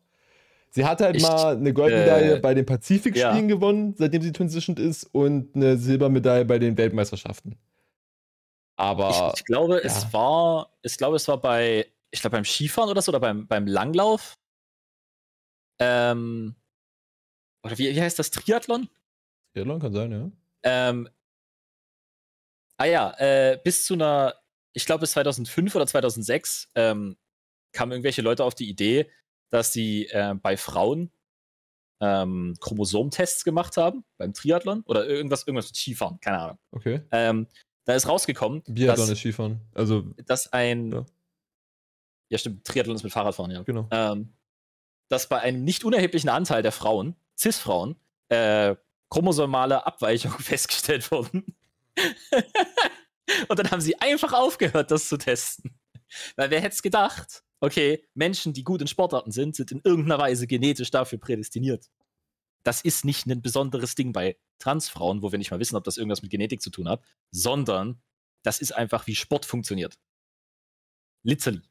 Sie hat halt ich, mal eine Goldmedaille äh, bei den Pazifikspielen ja. gewonnen, seitdem sie transitioned ist, und eine Silbermedaille bei den Weltmeisterschaften. Aber. Ich, ich glaube, ja. es war, ich glaube, es war bei, ich glaube, beim Skifahren oder so, oder beim, beim Langlauf. Ähm, oder wie, wie heißt das? Triathlon? Triathlon kann sein, ja. Ähm, ah ja, äh, bis zu einer, ich glaube bis 2005 oder 2006 ähm, kamen irgendwelche Leute auf die Idee, dass sie äh, bei Frauen ähm, Chromosomtests gemacht haben beim Triathlon oder irgendwas, irgendwas mit Skifahren, keine Ahnung. Okay. Ähm, Da ist rausgekommen. Biathlon ist Skifahren. Also. Dass ein. Ja. ja, stimmt. Triathlon ist mit Fahrradfahren, ja. Genau. Ähm, dass bei einem nicht unerheblichen Anteil der Frauen, Cis-Frauen, äh, chromosomale Abweichungen festgestellt wurden. Und dann haben sie einfach aufgehört, das zu testen. Weil wer hätte es gedacht? Okay, Menschen, die gut in Sportarten sind, sind in irgendeiner Weise genetisch dafür prädestiniert. Das ist nicht ein besonderes Ding bei Transfrauen, wo wir nicht mal wissen, ob das irgendwas mit Genetik zu tun hat, sondern das ist einfach, wie Sport funktioniert. Literally.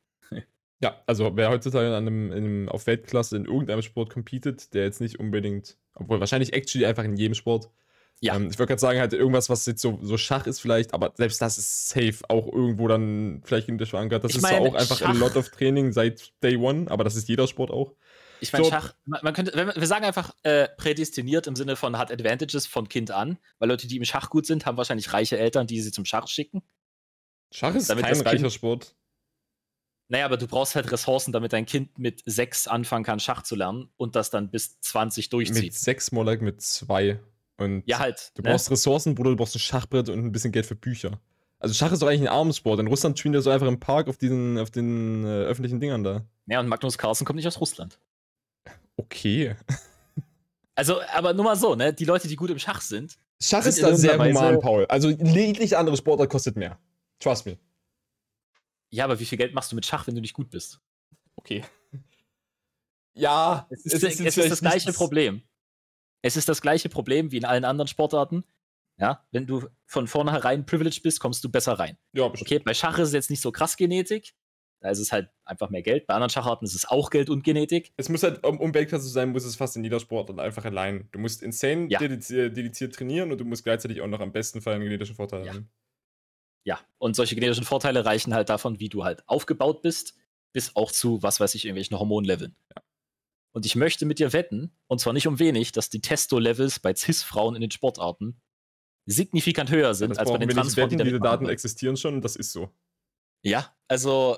Ja, also wer heutzutage an einem, einem, auf Weltklasse in irgendeinem Sport competet, der jetzt nicht unbedingt, obwohl wahrscheinlich actually einfach in jedem Sport, ja. Ähm, ich würde gerade sagen, halt irgendwas, was jetzt so, so Schach ist vielleicht, aber selbst das ist safe auch irgendwo dann vielleicht in der verankert. Das ich ist meine, auch einfach Schach, a lot of Training seit Day One, aber das ist jeder Sport auch. Ich meine, so. Schach, man, könnte, wir sagen einfach äh, prädestiniert im Sinne von hat Advantages von Kind an, weil Leute, die im Schach gut sind, haben wahrscheinlich reiche Eltern, die sie zum Schach schicken. Schach ist damit kein reicher kind, Sport. Naja, aber du brauchst halt Ressourcen, damit dein Kind mit sechs anfangen kann, Schach zu lernen und das dann bis 20 durchzieht. Mit sechs, more like mit zwei. Und ja, halt. Du ne? brauchst Ressourcen, Bruder, du brauchst ein Schachbrett und ein bisschen Geld für Bücher. Also Schach ist doch eigentlich ein Armsport. In Russland spielen die so einfach im Park auf diesen, auf den äh, öffentlichen Dingern da. Ja, und Magnus Carlsen kommt nicht aus Russland. Okay. Also, aber nur mal so, ne? Die Leute, die gut im Schach sind. Schach sind ist da sehr human, Paul. Also jegliche andere Sportart kostet mehr. Trust me. Ja, aber wie viel Geld machst du mit Schach, wenn du nicht gut bist? Okay. Ja, es ist, es ist, es ist das gleiche Problem. Es ist das gleiche Problem wie in allen anderen Sportarten. Ja, wenn du von vornherein privileged bist, kommst du besser rein. Ja, bestimmt. Okay, bei Schach ist es jetzt nicht so krass Genetik. Da ist es halt einfach mehr Geld. Bei anderen Schacharten ist es auch Geld und Genetik. Es muss halt, um, um Weltklasse zu sein, muss es fast in jeder Sportart einfach allein. Du musst insane ja. dediziert, dediziert, trainieren und du musst gleichzeitig auch noch am besten Fall einen genetischen Vorteil ja. haben. Ja, und solche genetischen Vorteile reichen halt davon, wie du halt aufgebaut bist, bis auch zu, was weiß ich, irgendwelchen Hormonleveln. Ja. Und ich möchte mit dir wetten, und zwar nicht um wenig, dass die Testo-Levels bei CIS-Frauen in den Sportarten signifikant höher sind ja, als bei den Transfrauen. Die diese Daten existieren schon und das ist so. Ja, also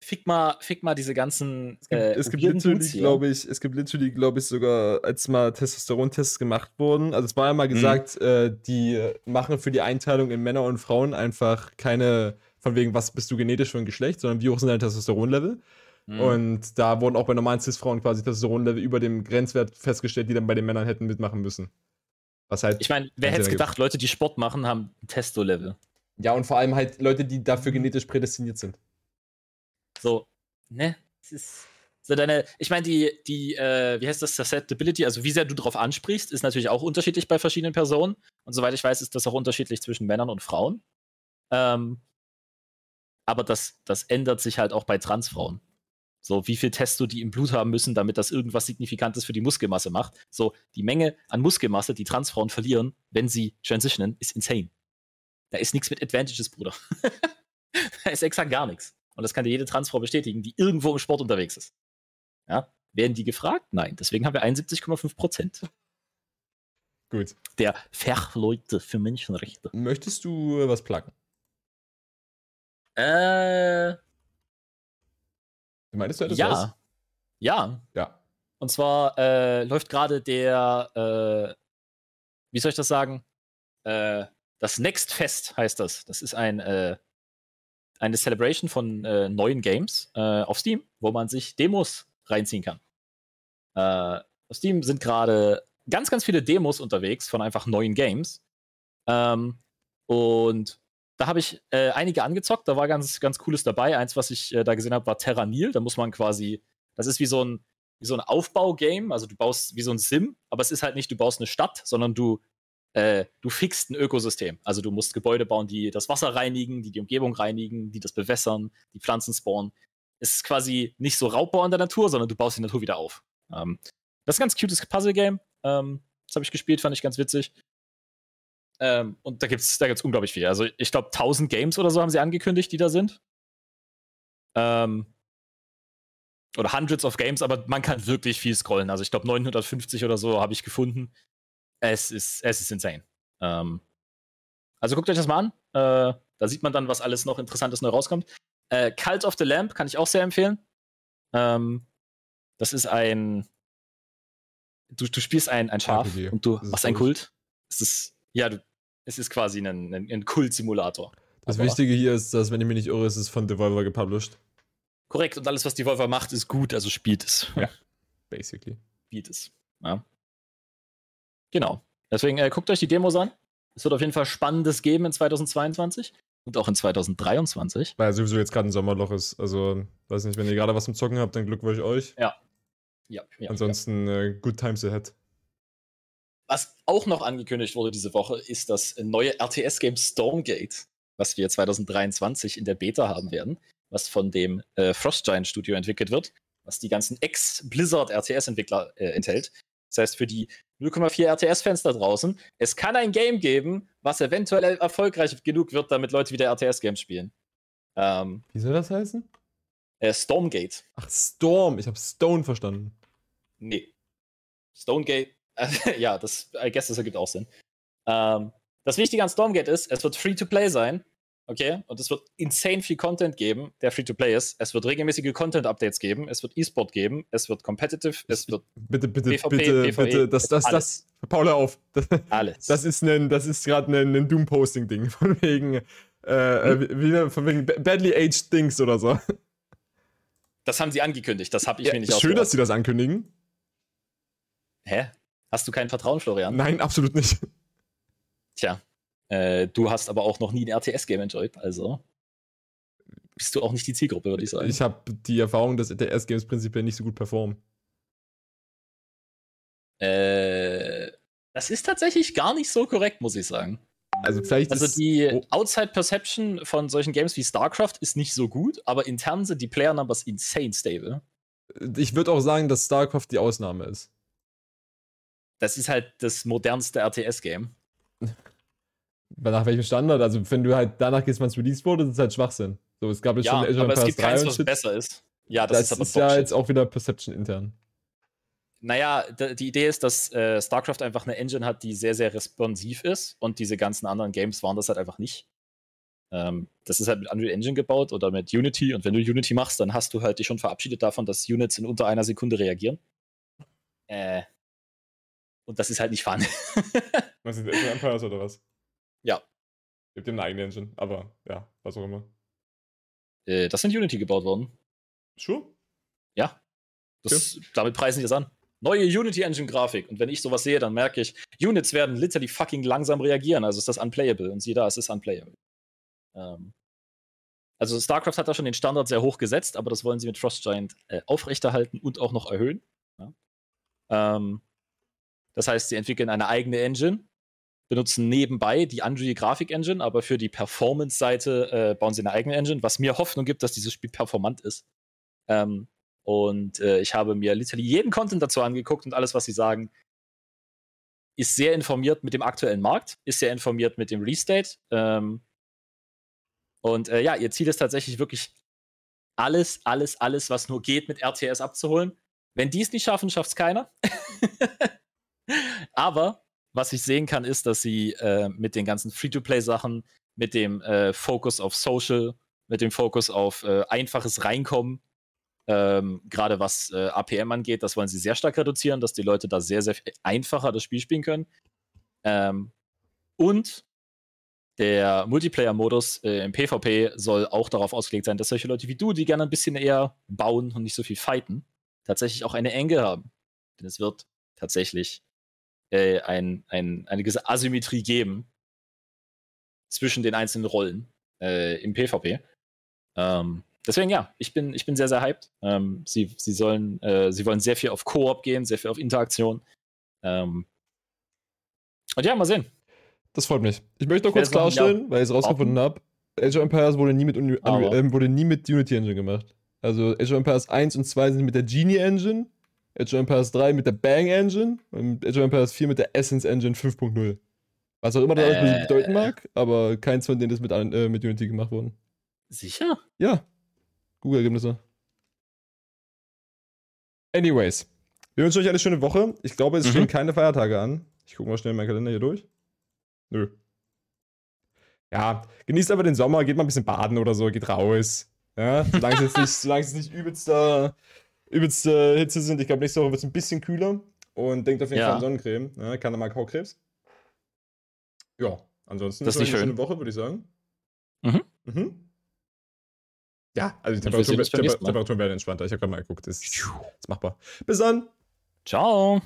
fick mal, fick mal diese ganzen. Es gibt, äh, es gibt literally, glaube ich, es gibt literally, glaube ich, sogar, als mal Testosteron-Tests gemacht wurden. Also es war ja mal mhm. gesagt, mhm. äh, die machen für die Einteilung in Männer und Frauen einfach keine, von wegen, was bist du genetisch für ein Geschlecht, sondern wie hoch sind deine Testosteronlevel. Mhm. Und da wurden auch bei normalen Cis-Frauen quasi Testosteronlevel über dem Grenzwert festgestellt, die dann bei den Männern hätten mitmachen müssen. Was halt. Ich meine, wer hätte es gedacht, Leute, die Sport machen, haben Testo-Level. Ja, und vor allem halt Leute, die dafür genetisch prädestiniert sind. So, ne? Es ist. So deine, ich meine, die, die, äh, wie heißt das, Susceptibility, also wie sehr du drauf ansprichst, ist natürlich auch unterschiedlich bei verschiedenen Personen. Und soweit ich weiß, ist das auch unterschiedlich zwischen Männern und Frauen. Ähm, aber das, das ändert sich halt auch bei Transfrauen. So, wie viel Testo die im Blut haben müssen, damit das irgendwas Signifikantes für die Muskelmasse macht. So, die Menge an Muskelmasse, die Transfrauen verlieren, wenn sie transitionen, ist insane. Da ist nichts mit Advantages, Bruder. da ist exakt gar nichts. Und das kann dir jede Transfrau bestätigen, die irgendwo im Sport unterwegs ist. Ja? Werden die gefragt? Nein. Deswegen haben wir 71,5 Prozent. Gut. Der Fachleute für Menschenrechte. Möchtest du was plagen? Äh, Meinst du etwas? Ja. Was? Ja. Ja. Und zwar äh, läuft gerade der, äh, wie soll ich das sagen? Äh, das Next Fest heißt das. Das ist ein, äh, eine Celebration von äh, neuen Games äh, auf Steam, wo man sich Demos reinziehen kann. auf Steam sind gerade ganz, ganz viele Demos unterwegs von einfach neuen Games. Ähm, und da habe ich äh, einige angezockt, da war ganz, ganz cooles dabei. Eins, was ich äh, da gesehen habe, war Terranil. Da muss man quasi, das ist wie so ein, wie so ein Aufbaugame. Also du baust wie so ein Sim, aber es ist halt nicht, du baust eine Stadt, sondern du, äh, du fixst ein Ökosystem. Also du musst Gebäude bauen, die das Wasser reinigen, die die Umgebung reinigen, die das bewässern, die Pflanzen spawnen. Es ist quasi nicht so Raubbau in der Natur, sondern du baust die Natur wieder auf. Ähm, das ist ein ganz cutes Puzzle-Game. Ähm, das habe ich gespielt, fand ich ganz witzig. Ähm, und da gibt es da gibt's unglaublich viel. Also ich glaube 1000 Games oder so haben sie angekündigt, die da sind. Ähm, oder Hundreds of Games, aber man kann wirklich viel scrollen. Also ich glaube 950 oder so habe ich gefunden. Es ist, es ist insane. Ähm, also guckt euch das mal an. Äh, da sieht man dann, was alles noch Interessantes neu rauskommt. Äh, Cult of the Lamp kann ich auch sehr empfehlen. Ähm, das ist ein. Du, du spielst ein, ein Schaf und du machst einen Kult. Es ist ja, du, Es ist quasi ein, ein, ein Kult-Simulator. Das aber Wichtige hier ist, dass, wenn ich mich nicht irre, ist es von Devolver gepublished. Korrekt, und alles, was Devolver macht, ist gut, also spielt es. Ja, basically. Spielt es. Ja. Genau. Deswegen äh, guckt euch die Demos an. Es wird auf jeden Fall Spannendes geben in 2022 und auch in 2023. Weil sowieso jetzt gerade ein Sommerloch ist. Also, weiß nicht, wenn ihr gerade was zum Zocken habt, dann Glückwunsch euch. Ja. Ja. ja Ansonsten ja. Äh, good times ahead. Was auch noch angekündigt wurde diese Woche, ist das neue RTS-Game Stormgate, was wir 2023 in der Beta haben werden, was von dem äh, Frostgiant Studio entwickelt wird, was die ganzen Ex-Blizzard RTS-Entwickler äh, enthält. Das heißt, für die 0,4 RTS-Fans da draußen, es kann ein Game geben, was eventuell erfolgreich genug wird, damit Leute wieder RTS-Games spielen. Ähm, Wie soll das heißen? Äh, Stormgate. Ach, Storm. Ich habe Stone verstanden. Nee. Stonegate. ja, das, I guess das ergibt auch Sinn. Ähm, das Wichtige an Stormgate ist, es wird free to play sein. Okay, und es wird insane viel Content geben, der Free-to-Play ist. Es wird regelmäßige Content-Updates geben. Es wird E-Sport geben. Es wird Competitive. Es wird bitte, bitte, PvP, bitte, PvE, bitte, das, das, das, Paula auf. Das, alles. Das ist ein, das ist gerade ein, ein Doom-Posting-Ding von wegen, äh, äh hm? wie, von wegen badly aged Things oder so. Das haben sie angekündigt. Das habe ich ja, mir nicht Schön, dass sie das ankündigen. Hä? Hast du kein Vertrauen, Florian? Nein, absolut nicht. Tja, äh, du hast aber auch noch nie ein RTS-Game enjoyed, also bist du auch nicht die Zielgruppe, würde ich sagen. Ich habe die Erfahrung, dass RTS-Games prinzipiell nicht so gut performen. Äh, das ist tatsächlich gar nicht so korrekt, muss ich sagen. Also vielleicht Also die oh. Outside Perception von solchen Games wie StarCraft ist nicht so gut, aber intern sind die Player Numbers insane stable. Ich würde auch sagen, dass StarCraft die Ausnahme ist. Das ist halt das modernste RTS-Game. nach welchem Standard? Also, wenn du halt danach gehst, wann es released wurde, das ist halt Schwachsinn. So, es gab jetzt ja, schon Azure aber es gibt keins, was besser ist. Ja, das, das ist aber ist ja jetzt auch wieder Perception intern. Naja, die Idee ist, dass äh, StarCraft einfach eine Engine hat, die sehr, sehr responsiv ist und diese ganzen anderen Games waren das halt einfach nicht. Ähm, das ist halt mit Unreal Engine gebaut oder mit Unity und wenn du Unity machst, dann hast du halt dich schon verabschiedet davon, dass Units in unter einer Sekunde reagieren. Äh, und das ist halt nicht fun. was ist Empires oder was? Ja. Ihr habt eine eigene Engine, aber ja, was auch immer. Äh, das sind Unity gebaut worden. Sure? Ja. Das, okay. Damit preisen die das an. Neue Unity Engine Grafik. Und wenn ich sowas sehe, dann merke ich, Units werden literally fucking langsam reagieren. Also ist das unplayable. Und siehe da, es ist unplayable. Ähm, also StarCraft hat da schon den Standard sehr hoch gesetzt, aber das wollen sie mit Frost Giant äh, aufrechterhalten und auch noch erhöhen. Ja. Ähm, das heißt, sie entwickeln eine eigene Engine, benutzen nebenbei die Unreal Grafik Engine, aber für die Performance-Seite äh, bauen sie eine eigene Engine, was mir Hoffnung gibt, dass dieses Spiel performant ist. Ähm, und äh, ich habe mir literally jeden Content dazu angeguckt und alles, was sie sagen, ist sehr informiert mit dem aktuellen Markt, ist sehr informiert mit dem Restate. Ähm, und äh, ja, ihr Ziel ist tatsächlich wirklich alles, alles, alles, was nur geht, mit RTS abzuholen. Wenn die es nicht schaffen, schafft es keiner. Aber was ich sehen kann, ist, dass sie äh, mit den ganzen Free-to-Play-Sachen, mit dem äh, Fokus auf Social, mit dem Fokus auf äh, einfaches Reinkommen, ähm, gerade was äh, APM angeht, das wollen sie sehr stark reduzieren, dass die Leute da sehr, sehr einfacher das Spiel spielen können. Ähm, und der Multiplayer-Modus äh, im PvP soll auch darauf ausgelegt sein, dass solche Leute wie du, die gerne ein bisschen eher bauen und nicht so viel fighten, tatsächlich auch eine Enge haben. Denn es wird tatsächlich äh, ein, ein, eine gewisse Asymmetrie geben zwischen den einzelnen Rollen äh, im PvP. Ähm, deswegen ja, ich bin, ich bin sehr, sehr hyped. Ähm, sie, sie, sollen, äh, sie wollen sehr viel auf Koop gehen, sehr viel auf Interaktion. Ähm, und ja, mal sehen. Das freut mich. Ich möchte noch kurz klarstellen, ja, weil ich es rausgefunden habe. Age of Empires wurde nie, mit, Uni äh, wurde nie mit Unity Engine gemacht. Also Age of Empires 1 und 2 sind mit der Genie Engine Age of Empires 3 mit der Bang Engine und Age of Empires 4 mit der Essence Engine 5.0. Was auch immer das äh, bedeuten mag, aber keins von denen ist mit, äh, mit Unity gemacht worden. Sicher? Ja. Google-Ergebnisse. Anyways. Wir wünschen euch eine schöne Woche. Ich glaube, es mhm. stehen keine Feiertage an. Ich gucke mal schnell meinen Kalender hier durch. Nö. Ja, genießt aber den Sommer, geht mal ein bisschen baden oder so, geht raus. Ja, solange es jetzt nicht, solange es nicht übelster übelste äh, Hitze sind. Ich glaube, nächste Woche wird es ein bisschen kühler. Und denkt auf jeden ja. Fall an Sonnencreme. Ne? Kann mal Hautkrebs. Ja. Ansonsten das ist eine schöne Woche, würde ich sagen. Mhm. Mhm. Ja, also die Temperaturen, Temperatur, Temperatur werden entspannter. Ich habe gerade mal geguckt. Ist, ist machbar. Bis dann. Ciao.